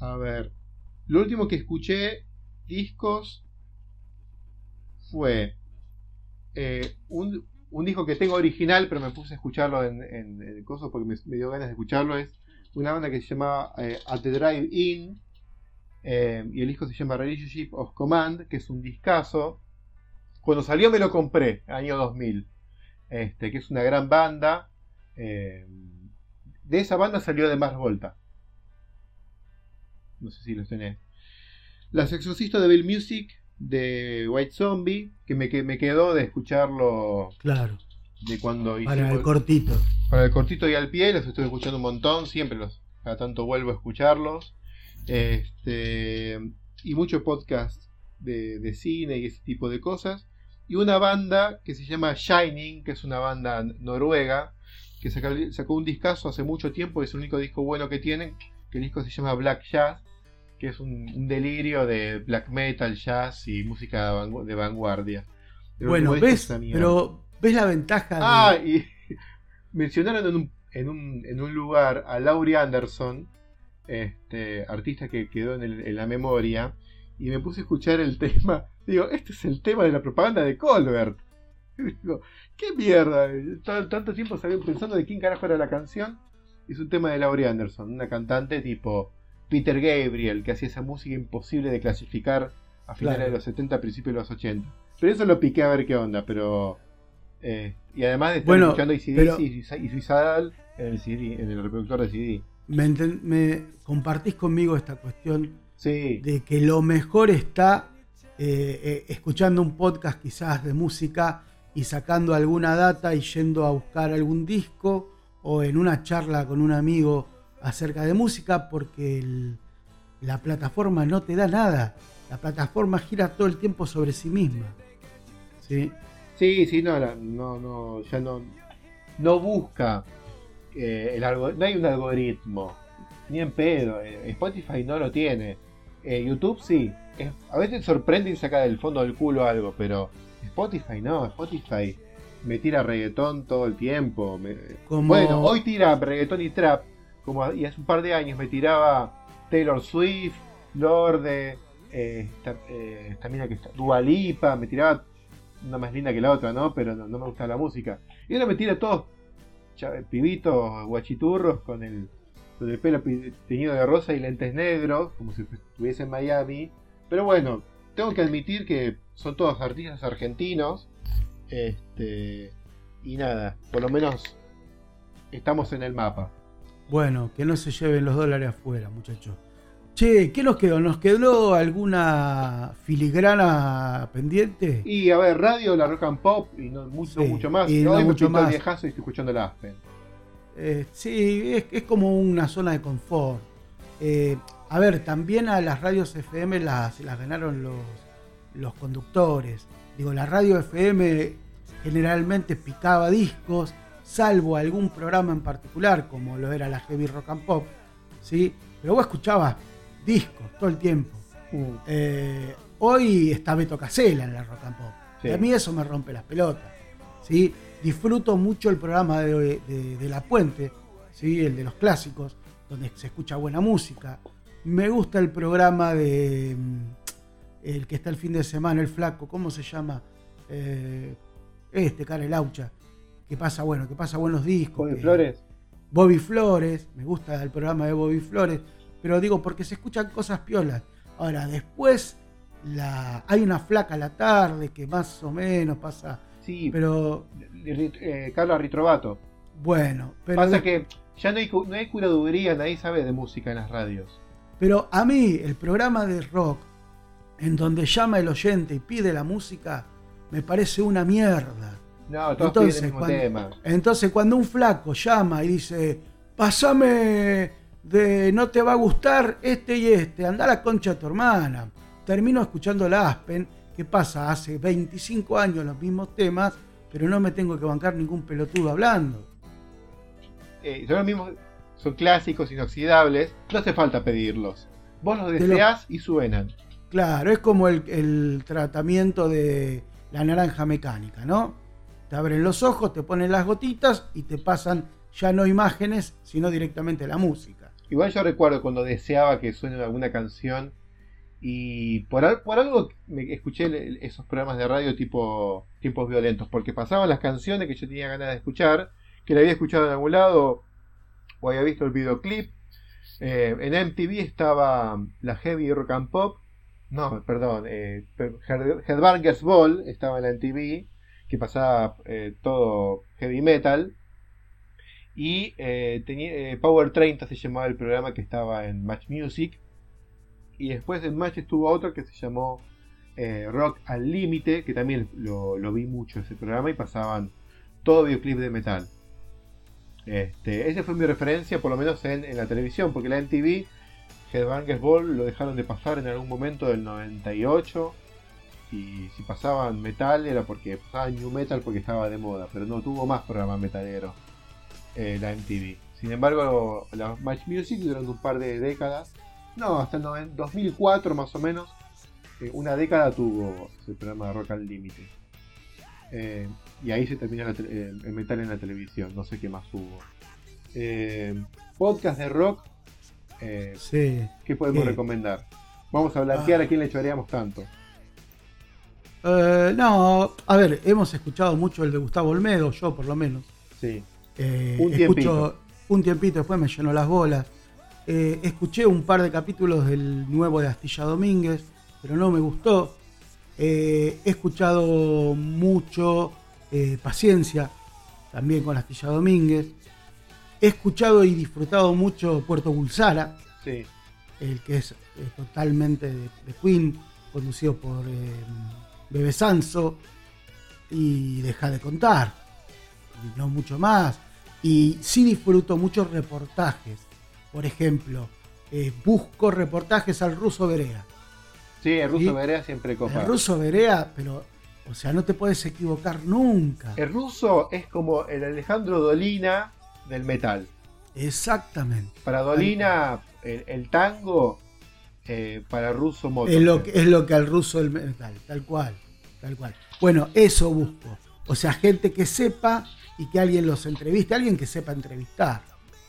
A ver, lo último que escuché discos fue eh, un, un, disco que tengo original, pero me puse a escucharlo en, en, el coso porque me, dio ganas de escucharlo. Es una banda que se llama eh, At the Drive In. Eh, y el disco se llama Relationship of Command, que es un discazo. Cuando salió me lo compré, año 2000. Este, que es una gran banda. Eh, de esa banda salió de Mars Volta. No sé si los tenés. Las Exorcistas de Bill Music de White Zombie, que me, que me quedó de escucharlo. Claro. De cuando Para el cortito. Para el cortito y al pie, los estoy escuchando un montón, siempre los. Cada tanto vuelvo a escucharlos. Este. Y mucho podcast de, de cine y ese tipo de cosas. Y una banda que se llama Shining, que es una banda noruega, que sacó, un discazo hace mucho tiempo, es el único disco bueno que tienen, que el disco se llama Black Jazz, que es un, delirio de black metal, jazz y música de vanguardia. bueno, ves, pero ves la ventaja. Ah, y mencionaron en un, en, un, en un, lugar a Laurie Anderson, este artista que quedó en, en la memoria, y me puse a escuchar el tema. Digo, este es el tema de la propaganda de Colbert. Digo, ¿qué mierda? Tanto tiempo pensando de quién carajo era la canción. Es un tema de Laurie Anderson, una cantante tipo Peter Gabriel, que hacía esa música imposible de clasificar a finales de los 70, principios de los 80. Pero eso lo piqué a ver qué onda, pero. Eh, y además de estar escuchando ICD y, Suicidal en el, CD, en el reproductor de CD. Me, me compartís conmigo esta cuestión sí. de que lo mejor está eh, eh, escuchando un podcast quizás de música y sacando alguna data y yendo a buscar algún disco o en una charla con un amigo acerca de música porque la plataforma no te da nada. La plataforma gira todo el tiempo sobre sí misma. ¿Sí? Sí, sí, no, no, no ya no, no busca eh, el algo, no hay un algoritmo, ni en pedo. Eh, Spotify no lo tiene. Eh, YouTube sí. a veces sorprende y saca del fondo del culo algo, pero Spotify no, Spotify me tira reggaetón todo el tiempo. Bueno, hoy tira reggaetón y trap, como y hace un par de años me tiraba Taylor Swift, Lorde, eh, esta, eh, mina que está, Dualipa, me tiraba una más linda que la otra, ¿no? Pero no, me gusta la música. Y ahora me tira todos pibitos, guachiturros con el, con el pelo teñido de rosa y lentes negros, como si estuviese en Miami. Pero bueno, tengo que admitir que son todos artistas argentinos. Este, y nada, por lo menos estamos en el mapa. Bueno, que no se lleven los dólares afuera, muchachos. Che, ¿qué nos quedó? ¿Nos quedó alguna filigrana pendiente? Y a ver, radio, la rock and pop y no mucho, mucho más. Y no mucho más. viejazo y estoy escuchando el Aspen. Eh, sí, es, como una zona de confort. Eh, a ver, también a las radios FM las, las ganaron los, los conductores. Digo, la radio FM generalmente picaba discos, salvo algún programa en particular, como lo era la Heavy Rock and Pop, ¿sí? Pero vos escuchabas discos todo el tiempo. Mm. Eh, hoy está Beto Casella en la Rock and Pop. Y a mí eso me rompe las pelotas. ¿sí? Disfruto mucho el programa de, de La Puente, ¿sí? el de los clásicos, donde se escucha buena música, me gusta el programa de. Mm, el que está el fin de semana, el flaco, ¿cómo se llama? Eh, este, cara el aucha. Que pasa, bueno, que pasa buenos discos. Bobby Flores. Bobby Flores, me gusta el programa de Bobby Flores. Pero digo, porque se escuchan cosas piolas. Ahora, después la, hay una flaca a la tarde que más o menos pasa. Sí, pero. Eh, Carla Ritrovato. Bueno, pero. Pasa que ya no hay, no hay curaduría, nadie sabe de música en las radios. Pero a mí, el programa de rock, en donde llama el oyente y pide la música, me parece una mierda. No, entonces, cuando, entonces, cuando un flaco llama y dice, pasame de no te va a gustar este y este, anda a la concha de tu hermana. Termino escuchando la Aspen, que pasa hace 25 años los mismos temas, pero no me tengo que bancar ningún pelotudo hablando. Eh, son los mismos, son clásicos, inoxidables, no hace falta pedirlos. Vos los deseás y suenan. Claro, es como el, tratamiento de la naranja mecánica, ¿no? Te abren los ojos, te ponen las gotitas y te pasan ya no imágenes, sino directamente la música. Igual yo recuerdo cuando deseaba que suene alguna canción y por, por algo me escuché esos programas de radio tipo tiempos violentos, porque pasaban las canciones que yo tenía ganas de escuchar, que la había escuchado en algún lado o había visto el videoclip. Eh, en MTV estaba la Heavy Rock and Pop, no, perdón, eh, Headbangers Ball estaba en la MTV, que pasaba eh, todo heavy metal. Y eh, tenía, Power 30 se llamaba el programa que estaba en Match Music y después en Match estuvo otro que se llamó eh, Rock al Límite, que también lo, vi mucho ese programa y pasaban todo videoclip de metal. Este, fue mi referencia, por lo menos en, la televisión, porque la MTV, Headbangers Ball, lo dejaron de pasar en algún momento del 98. Y si pasaban metal era porque pasaban new metal porque estaba de moda, pero no tuvo más programa metalero eh, la MTV. Sin embargo, la Match Music durante un par de décadas no, hasta el 2004 más o menos. Eh, una década tuvo el programa de Rock al Límite. Eh, y ahí se termina eh, el metal en la televisión. No sé qué más hubo. podcast de rock. sí. ¿Qué podemos recomendar? Vamos a blanquear a quién le echaríamos tanto. no, a ver, hemos escuchado mucho el de Gustavo Olmedo, yo por lo menos. Sí. un tiempito. un tiempito, después me llenó las bolas. Eh, escuché un par de capítulos del nuevo de Astilla Domínguez, pero no me gustó. Eh, he escuchado mucho eh, Paciencia, también con Astilla Domínguez. He escuchado y disfrutado mucho Puerto Bulsara, el que es totalmente de, Queen, conducido por Bebe Sanso. Y deja de contar, y no mucho más. Y sí disfruto muchos reportajes por ejemplo, eh, busco reportajes al ruso Berea. Sí, el ruso Berea siempre copa. El ruso Berea, pero, o sea, no te puedes equivocar nunca. El ruso es como el Alejandro Dolina del metal. Exactamente. Para Dolina, el, tango, eh, para el ruso moto. Es lo, que, es lo que al ruso el metal, tal cual, tal cual. Bueno, eso busco. O sea, gente que sepa y que alguien los entreviste, alguien que sepa entrevistar,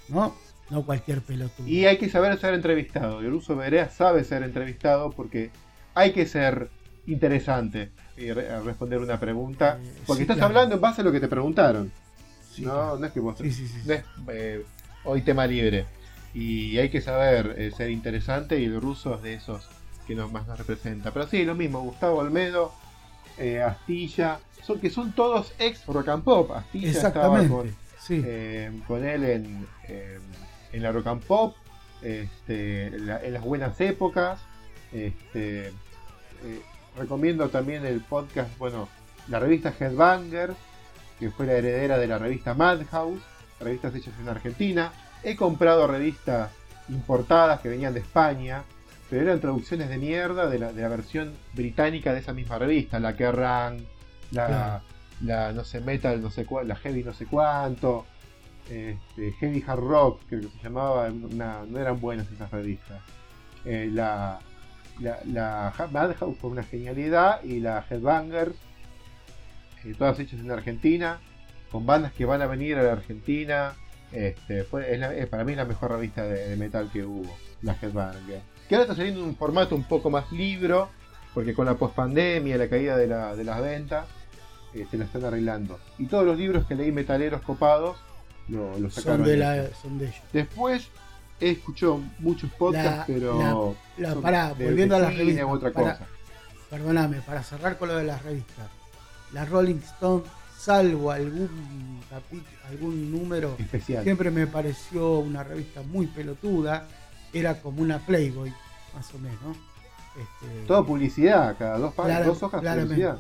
¿no? no cualquier pelotudo. Y hay que saber ser entrevistado. Y el uso Berea sabe ser entrevistado porque hay que ser interesante y responder una pregunta. Eh, porque estás hablando en base a lo que te preguntaron. no, no es que vos. no es eh, hoy tema libre. Y hay que saber eh, ser interesante y el ruso es de esos que nos, más nos representa. Pero sí, lo mismo. Gustavo Almedo, Astilla, son, que son todos ex rock and pop. Astilla estaba con, con él en en la rock and pop, este, en, las buenas épocas. Este, eh, recomiendo también el podcast, bueno, la revista Headbanger, que fue la heredera de la revista Madhouse, revistas hechas en Argentina. He comprado revistas importadas que venían de España, pero eran traducciones de mierda de la, versión británica de esa misma revista, la Kerrang, la, la no sé, Metal, no sé cuál, la Heavy no sé cuánto, este, Heavy Hard Rock, que se llamaba, no eran buenas esas revistas. Eh, la, la, Madhouse fue una genialidad y la Headbangers, eh, todas hechas en Argentina, con bandas que van a venir a la Argentina. Este, fue, es, para mí la mejor revista de, metal que hubo, la Headbangers. Que ahora está saliendo en un formato un poco más libro, porque con la pospandemia, la caída de, las ventas, eh, se la están arreglando. Y todos los libros que leí metaleros copados lo, Son de, la, son de ellos. Después he escuchado muchos podcasts, pero. La, pará, volviendo a las revistas. Otra cosa. Perdóname, para cerrar con lo de las revistas. La Rolling Stone, salvo algún capítulo, algún número, Especial. siempre me pareció una revista muy pelotuda. Era como una Playboy, más o menos. Este, Toda publicidad, cada dos, dos hojas publicidad.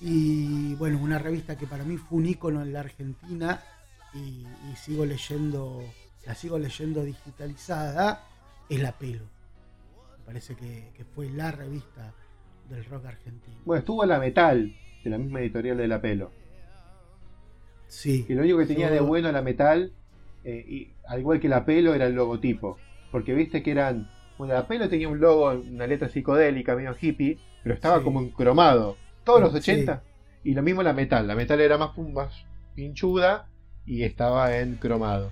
Y bueno, una revista que para mí fue un ícono en la Argentina y, sigo leyendo, la sigo leyendo digitalizada, es La Pelo. Me parece que, fue la revista del rock argentino. Bueno, estuvo La Metal, de la misma editorial de La Pelo. Sí. Que lo único que tenía de bueno la Metal, eh, y, al igual que La Pelo, era el logotipo. Porque viste que eran. Bueno, La Pelo tenía un logo, una letra psicodélica, medio hippie, pero estaba como encromado. todos los 80. Y lo mismo la metal. La metal era más, más pinchuda y estaba en cromado.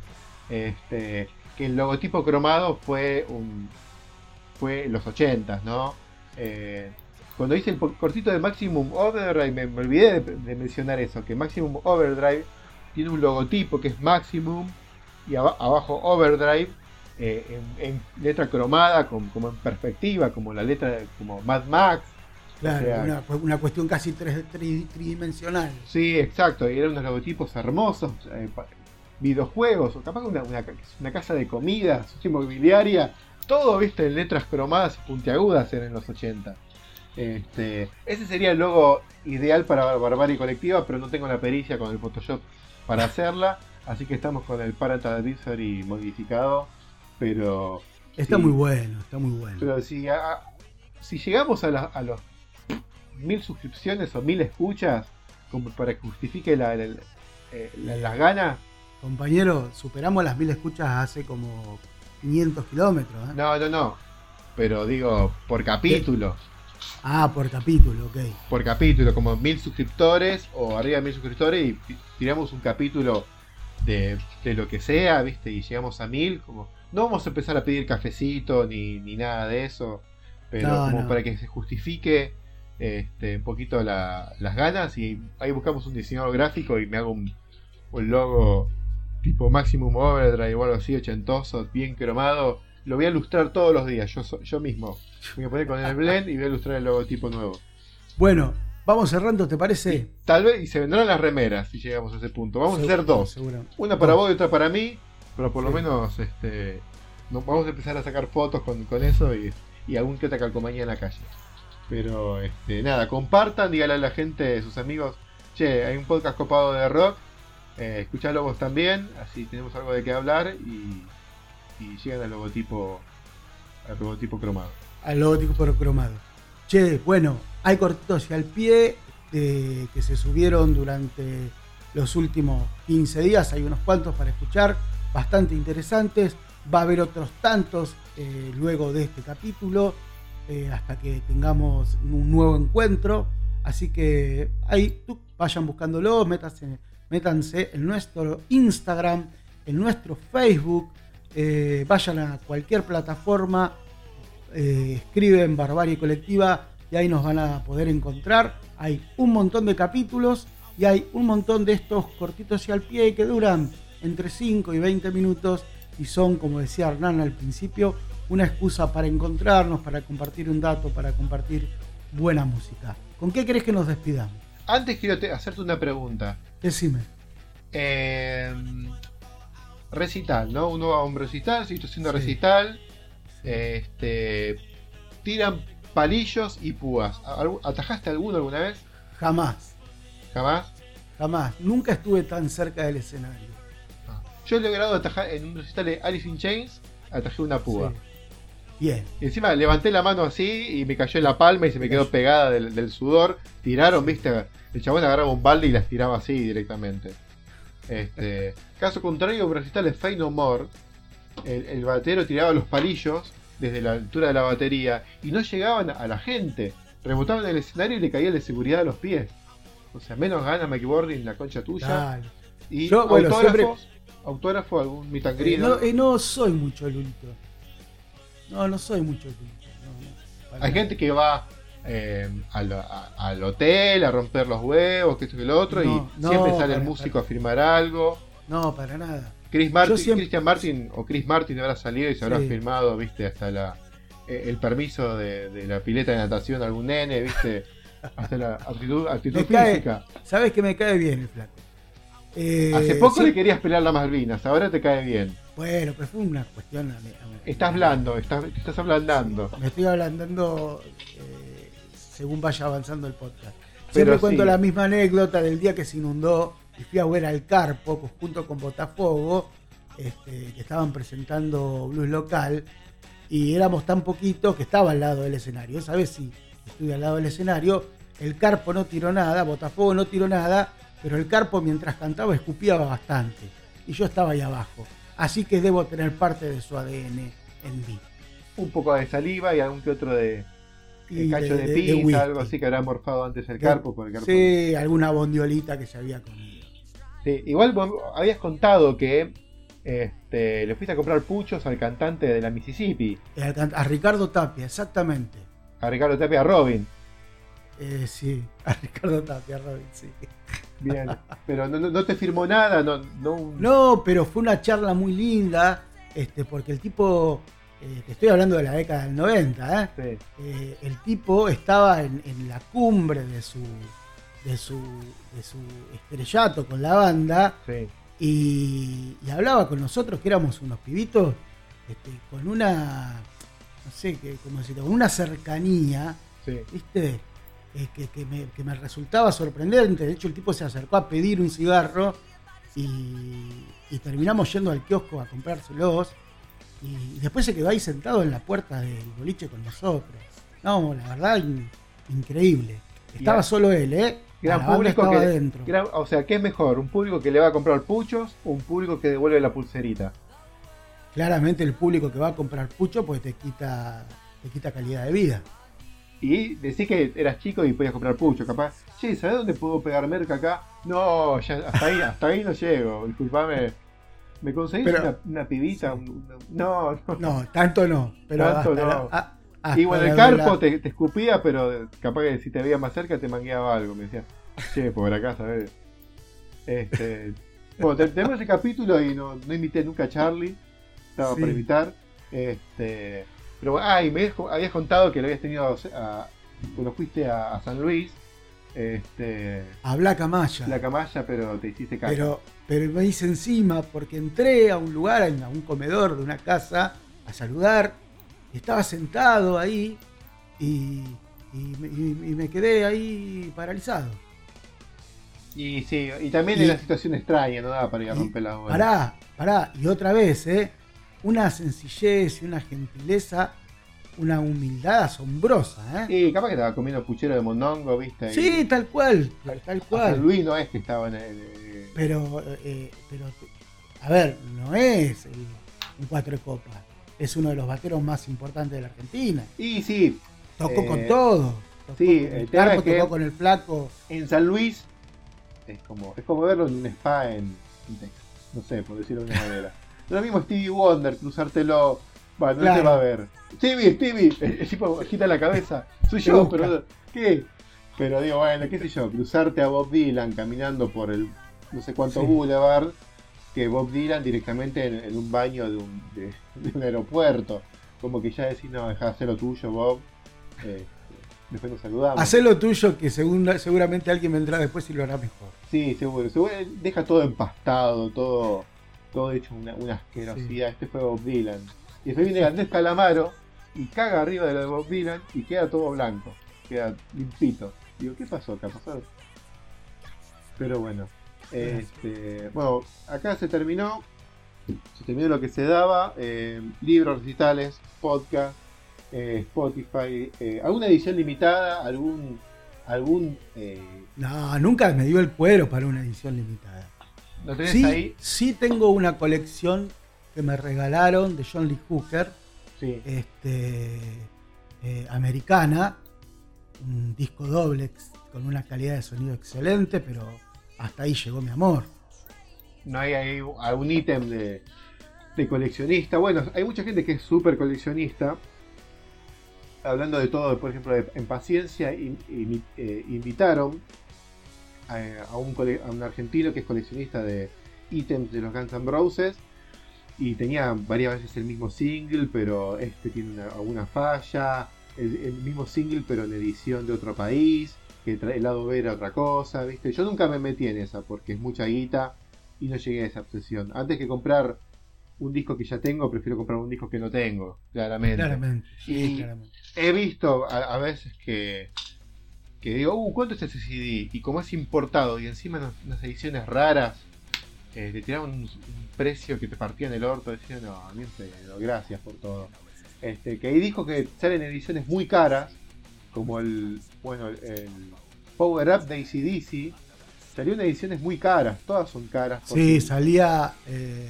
Este, que el logotipo cromado fue un fue los 80, ¿no? Eh, cuando hice el cortito de Maximum Overdrive, me, olvidé de, mencionar eso, que Maximum Overdrive tiene un logotipo que es Maximum y abajo Overdrive eh, en, letra cromada, como en perspectiva, como la letra, como Mad Max. Claro, una, cuestión casi tridimensional. Sí, exacto, y eran unos logotipos hermosos, eh, videojuegos, o capaz una, una, casa de comida, inmobiliaria, todo, viste, en letras cromadas y puntiagudas en los 80. Este, ese sería el logo ideal para Barbarie Colectiva, pero no tengo la pericia con el Photoshop para hacerla. Así que estamos con el Parental Advisory modificado. Pero. Está muy bueno, está muy bueno. Pero si, si llegamos a, los mil suscripciones o mil escuchas, como para que justifique la, eh, las ganas. Compañero, superamos las mil escuchas hace como 500 kilómetros. ¿eh? No, no, no. Pero digo, por capítulo. Ah, por capítulo, ok. Por capítulo, como mil suscriptores o arriba de mil suscriptores y tiramos un capítulo de, lo que sea, ¿viste? Y llegamos a mil, como... No vamos a empezar a pedir cafecito ni, ni nada de eso, pero como para que se justifique este, un poquito las ganas y ahí buscamos un diseñador gráfico y me hago un, un logo tipo Maximum Overdrive o algo así, ochentoso, bien cromado. Lo voy a ilustrar todos los días, yo, yo mismo. Voy a poner con el blend y voy a ilustrar el logotipo nuevo. Bueno, vamos cerrando, ¿te parece? tal vez, y se vendrán las remeras si llegamos a ese punto. Vamos a hacer dos. Una para vos y otra para mí, pero por lo menos este vamos a empezar a sacar fotos con, eso y, y algún que otra calcomanía en la calle. Pero este, nada, compartan, díganle a la gente, sus amigos, che, hay un podcast copado de rock, eh, escuchalo vos también, así tenemos algo de qué hablar y, y llegan al logotipo, al logotipo cromado al logotipo cromado. Che, bueno, hay cortitos y al pie que se subieron durante los últimos 15 días, hay unos cuantos para escuchar, bastante interesantes. Va a haber otros tantos eh, luego de este capítulo, eh, hasta que tengamos un nuevo encuentro. Así que ahí vayan buscándolo, métanse, métanse en nuestro Instagram, en nuestro Facebook, eh, vayan a cualquier plataforma eh, escriben Barbarie Colectiva y ahí nos van a poder encontrar. Hay un montón de capítulos y hay un montón de estos cortitos y al pie que duran entre 5 y 20 minutos y son, como decía Hernán al principio, una excusa para encontrarnos, para compartir un dato, para compartir buena música. ¿Con qué crees que nos despidamos? Antes quiero hacerte una pregunta. Decime. Eh, recital, ¿no? Uno va a un recital, si estoy haciendo recital, este, tiran palillos y púas. ¿Atajaste alguno alguna vez? Jamás. ¿Jamás? Jamás. Nunca estuve tan cerca del escenario. Ah. Yo he logrado atajar en un recital de Alice in Chains, atajé una púa. Bien. Y encima levanté la mano así y me cayó en la palma y se me quedó pegada del, sudor. Tiraron, viste, el chabón agarraba un balde y las tiraba así directamente. Este, caso contrario, un recital de Fey No More, el, batero tiraba los palillos desde la altura de la batería y no llegaban a la gente. Rebotaban en el escenario y le caía de seguridad a los pies. O sea, menos gana en la concha tuya. Y Yo, autógrafos, autógrafo, algún mitangrido. Eh, no, soy mucho lulito. No, no soy mucho lulito. Hay gente que va eh, al, hotel a romper los huevos, que esto que lo otro, y siempre sale el músico a firmar algo. No, para nada. Chris Martin, Christian Martin o Chris Martin habrá salido y se habrá firmado, viste, hasta la eh, el permiso de, la pileta de natación a algún nene, viste, hasta la actitud, actitud física. Sabes que me cae bien el flaco. Eh, Hace poco le querías pelear las Malvinas, ahora te cae bien. Bueno, pero fue una cuestión. estás blando, estás, estás ablandando. me estoy ablandando eh, según vaya avanzando el podcast. Siempre cuento la misma anécdota del día que se inundó y fui a ver al Carpo junto con Botafogo, este, que estaban presentando blues local, y éramos tan poquitos que estaba al lado del escenario. Esa vez sí, estuve al lado del escenario, el Carpo no tiró nada, Botafogo no tiró nada, pero el Carpo mientras cantaba escupía bastante, y yo estaba ahí abajo. Así que debo tener parte de su ADN en mí. Un poco de saliva y algún que otro de, el cacho de, pizza, algo así que habrá morfado antes el carpo. Por el carpo. Sí, alguna bondiolita que se había comido. Sí, igual habías contado que este, le fuiste a comprar puchos al cantante de la Mississippi. A Ricardo Tapia, exactamente. A Ricardo Tapia, a Robin. Eh, sí, a Ricardo Tapia, a Robin, sí. Bien, pero no, te firmó nada, no, no... pero fue una charla muy linda, este, porque el tipo, eh, te estoy hablando de la década del 90, ¿eh? eh el tipo estaba en, la cumbre de su, de su, de su estrellato con la banda y, hablaba con nosotros que éramos unos pibitos este, con una, no sé, como decirlo, con una cercanía, ¿viste? Que, me, resultaba sorprendente. De hecho, el tipo se acercó a pedir un cigarro y, terminamos yendo al kiosco a comprárselos. Y, después se quedó ahí sentado en la puerta del boliche con nosotros. No, la verdad, increíble. Estaba solo él, ¿eh? Gran público que, adentro. o sea, ¿qué es mejor? ¿Un público que le va a comprar puchos o un público que devuelve la pulserita? Claramente el público que va a comprar pucho pues te quita, te quita calidad de vida. Y decís que eras chico y podías comprar pucho, capaz. Che, ¿sabes dónde puedo pegar merca acá? No, ya hasta ahí, hasta ahí no llego, disculpame. ¿Me conseguís una, pibita? no, no, no. tanto no. Pero tanto no. y bueno, el carpo te, escupía, pero capaz que si te veía más cerca te mangueaba algo. Me decía, che, por acá, ¿sabes? Este, bueno, tenemos ese capítulo y no, no invité nunca a Charlie. Estaba para invitar. Este, pero, ah, y me habías contado que lo habías tenido a, cuando fuiste a, San Luis. Este, a Black Amaya. Black Amaya, pero te hiciste caso. Pero, pero me hice encima porque entré a un lugar, a un comedor de una casa, a saludar. Y estaba sentado ahí y, me quedé ahí paralizado. Y sí, y también en la situación extraña, no daba para ir a romper la bola. Pará, pará, y otra vez, ¿eh? una sencillez y una gentileza, una humildad asombrosa. ¿eh? Sí, capaz que estaba comiendo puchero de mondongo, ¿viste? Sí, tal cual, tal, cual. Luis no es que estaba en el... Eh, pero, eh, pero, a ver, no es un cuatro de copa, es uno de los bateros más importantes de la Argentina. Y sí. Tocó con todo. sí, el tocó con el flaco. En San Luis es como, es como verlo en un spa en, Texas. No sé, por decirlo de una manera. Lo mismo Stevie Wonder, cruzártelo. Bueno, no se va a ver. Stevie, Stevie, el, tipo agita la cabeza. Soy yo, pero. ¿Qué? Pero digo, bueno, qué sé yo, cruzarte a Bob Dylan caminando por el no sé cuánto boulevard, que Bob Dylan directamente en, un baño de un, de, un, aeropuerto. Como que ya decís, no, deja de hacer lo tuyo, Bob. Eh, después nos saludamos. Hacer lo tuyo, que seguramente alguien vendrá después y lo hará mejor. Sí, seguro. seguro deja todo empastado, todo todo hecho una, una asquerosidad. Este fue Bob Dylan. Y después viene Andrés Calamaro y caga arriba de lo de Bob Dylan y queda todo blanco. Queda limpito. Digo, ¿qué pasó acá? ¿Pasó? Pero bueno. Este, bueno, acá se terminó. Se terminó lo que se daba. Eh, libros, recitales, podcast, eh, Spotify. Eh, ¿Alguna edición limitada? ¿Algún algún no nunca me dio el cuero para una edición limitada ¿Lo tenés sí, ahí? Sí tengo una colección que me regalaron de John Lee Hooker, este, eh, americana, un disco doble con una calidad de sonido excelente, pero hasta ahí llegó mi amor. No hay, algún ítem de, coleccionista. Bueno, hay mucha gente que es súper coleccionista. Hablando de todo, por ejemplo, en Paciencia eh, invitaron a, un, argentino que es coleccionista de ítems de los Guns N' Roses y tenía varias veces el mismo single, pero este tiene alguna falla, el, mismo single pero en edición de otro país, que el lado B era otra cosa, ¿viste? Yo nunca me metí en esa porque es mucha guita y no llegué a esa obsesión. Antes que comprar un disco que ya tengo, prefiero comprar un disco que no tengo, claramente. Claramente, He visto a veces que que digo, uh, ¿cuánto es ese CD? Y como es importado y encima unas, ediciones raras, eh, le tiraban un, precio que te partía en el orto, decían, no, a mí gracias por todo. Este, que ahí dijo que salen ediciones muy caras, como el, bueno, el, Power Up de ACDC, salió en ediciones muy caras, todas son caras. Sí, salía, eh,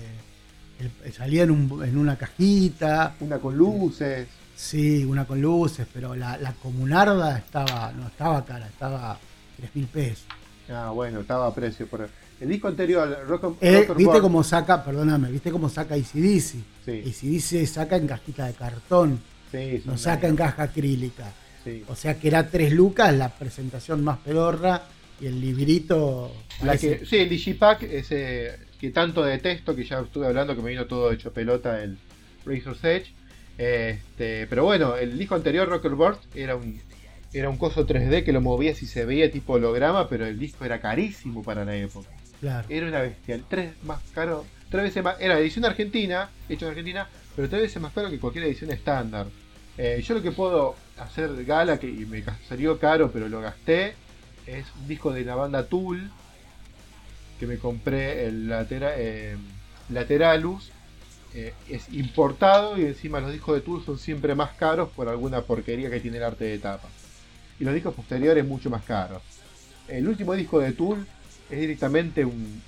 salía en, un, en, una cajita. Una con luces. Sí, una con luces, pero la, la comunarda estaba, no estaba cara, estaba 3 mil pesos. Ah, bueno, estaba a precio. Por... El disco anterior, Rock, eh, ¿Viste cómo saca, perdóname, viste cómo saca ACDC? Sí. ACDC saca en cajita de cartón, Sí, no saca en caja acrílica. Sí. O sea que era 3 lucas la presentación más pedorra y el librito. La que, sí, el Digipack, ese que tanto detesto, que ya estuve hablando, que me vino todo hecho pelota el Razor's Edge. Este, pero bueno, el disco anterior, Rocker Burst, era un, era un coso 3D que lo movías y se veía tipo holograma, pero el disco era carísimo para la época. Claro. Era una bestial, tres más caro, tres veces más. Era edición argentina, hecho en Argentina, pero tres veces más caro que cualquier edición estándar. Eh, yo lo que puedo hacer gala, que me salió caro, pero lo gasté, es un disco de la banda Tool, que me compré el latera- eh, Lateralus. eh, es importado y encima los discos de Tool son siempre más caros por alguna porquería que tiene el arte de tapa. Y los discos posteriores mucho más caros. El último disco de Tool es directamente un-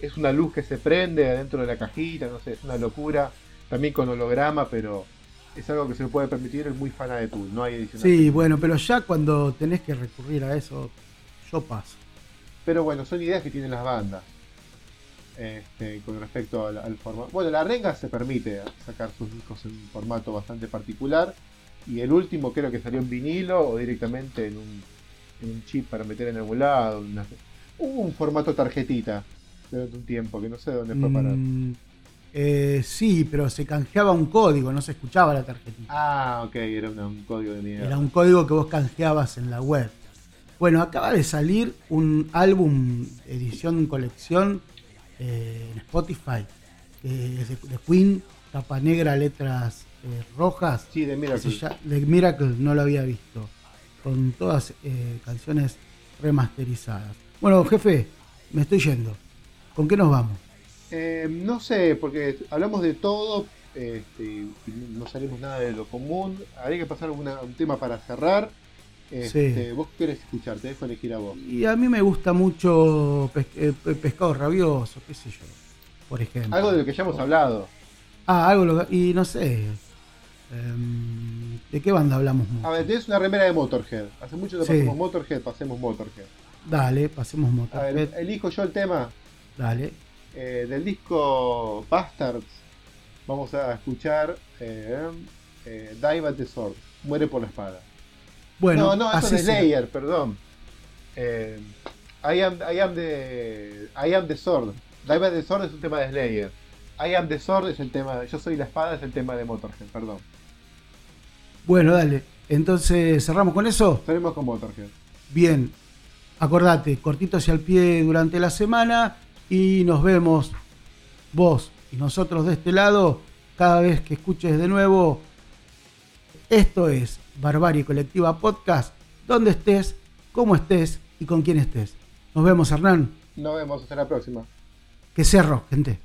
es una luz que se prende adentro de la cajita, no sé, es una locura. También con holograma, pero es algo que se puede permitir el muy fan de Tool, no hay edición. Sí, bueno, pero ya cuando tenés que recurrir a eso, yo paso. Pero bueno, son ideas que tienen las bandas. Este, con respecto al, al formato. Bueno, la Renga se permite sacar sus discos en un formato bastante particular. Y el último creo que salió en vinilo o directamente en un, en un chip para meter en algún lado. una- Hubo un formato tarjetita durante un tiempo que no sé dónde fue. Mm, eh, sí, pero se canjeaba un código, no se escuchaba la tarjetita. Ah, ok, era un código de mierda. Era un código que vos canjeabas en la web. Bueno, acaba de salir un álbum, edición colección eh, en Spotify, de, de Queen, tapa negra, letras eh, rojas. Sí, de Miracle. llama- de Miracle, no lo había visto. Con todas eh, canciones remasterizadas. Bueno, jefe, me estoy yendo. ¿Con qué nos vamos? Eh, no sé, porque hablamos de todo este, y no salimos nada de lo común. Habría que pasar un tema para cerrar. Este, ¿Vos qué querés escuchar? Te dejo elegir a vos. Y a mí me gusta mucho pes- eh, pe- pescado rabioso, qué sé yo, por ejemplo. Algo de lo que ya hemos hablado. Ah, algo, lo- y no sé. em, ¿De qué banda hablamos mucho? A ver, tenés una remera de Motorhead. Hace mucho que Sí. pasemos Motorhead, pasemos Motorhead. Dale, pasemos A Motorhead. ver, elijo yo el tema Dale. Eh, del disco Bastards. Vamos a escuchar eh, eh, Die by the Sword. Muere por la espada. Bueno, no, no, eso es. Slayer, perdón. Eh, I, am, I, am the, I am the Sword. Die by the Sword es un tema de Slayer. I am the Sword es el tema. Yo soy la espada es el tema de Motorhead, perdón. Bueno, dale. Entonces, ¿cerramos con eso? Estaremos con Motorhead. Bien. Acordate, cortito hacia el pie durante la semana y nos vemos vos y nosotros de este lado cada vez que escuches de nuevo. Esto es Barbarie Colectiva Podcast, donde estés, cómo estés y con quién estés. Nos vemos, Hernán. Nos vemos hasta la próxima. Que cerro, gente.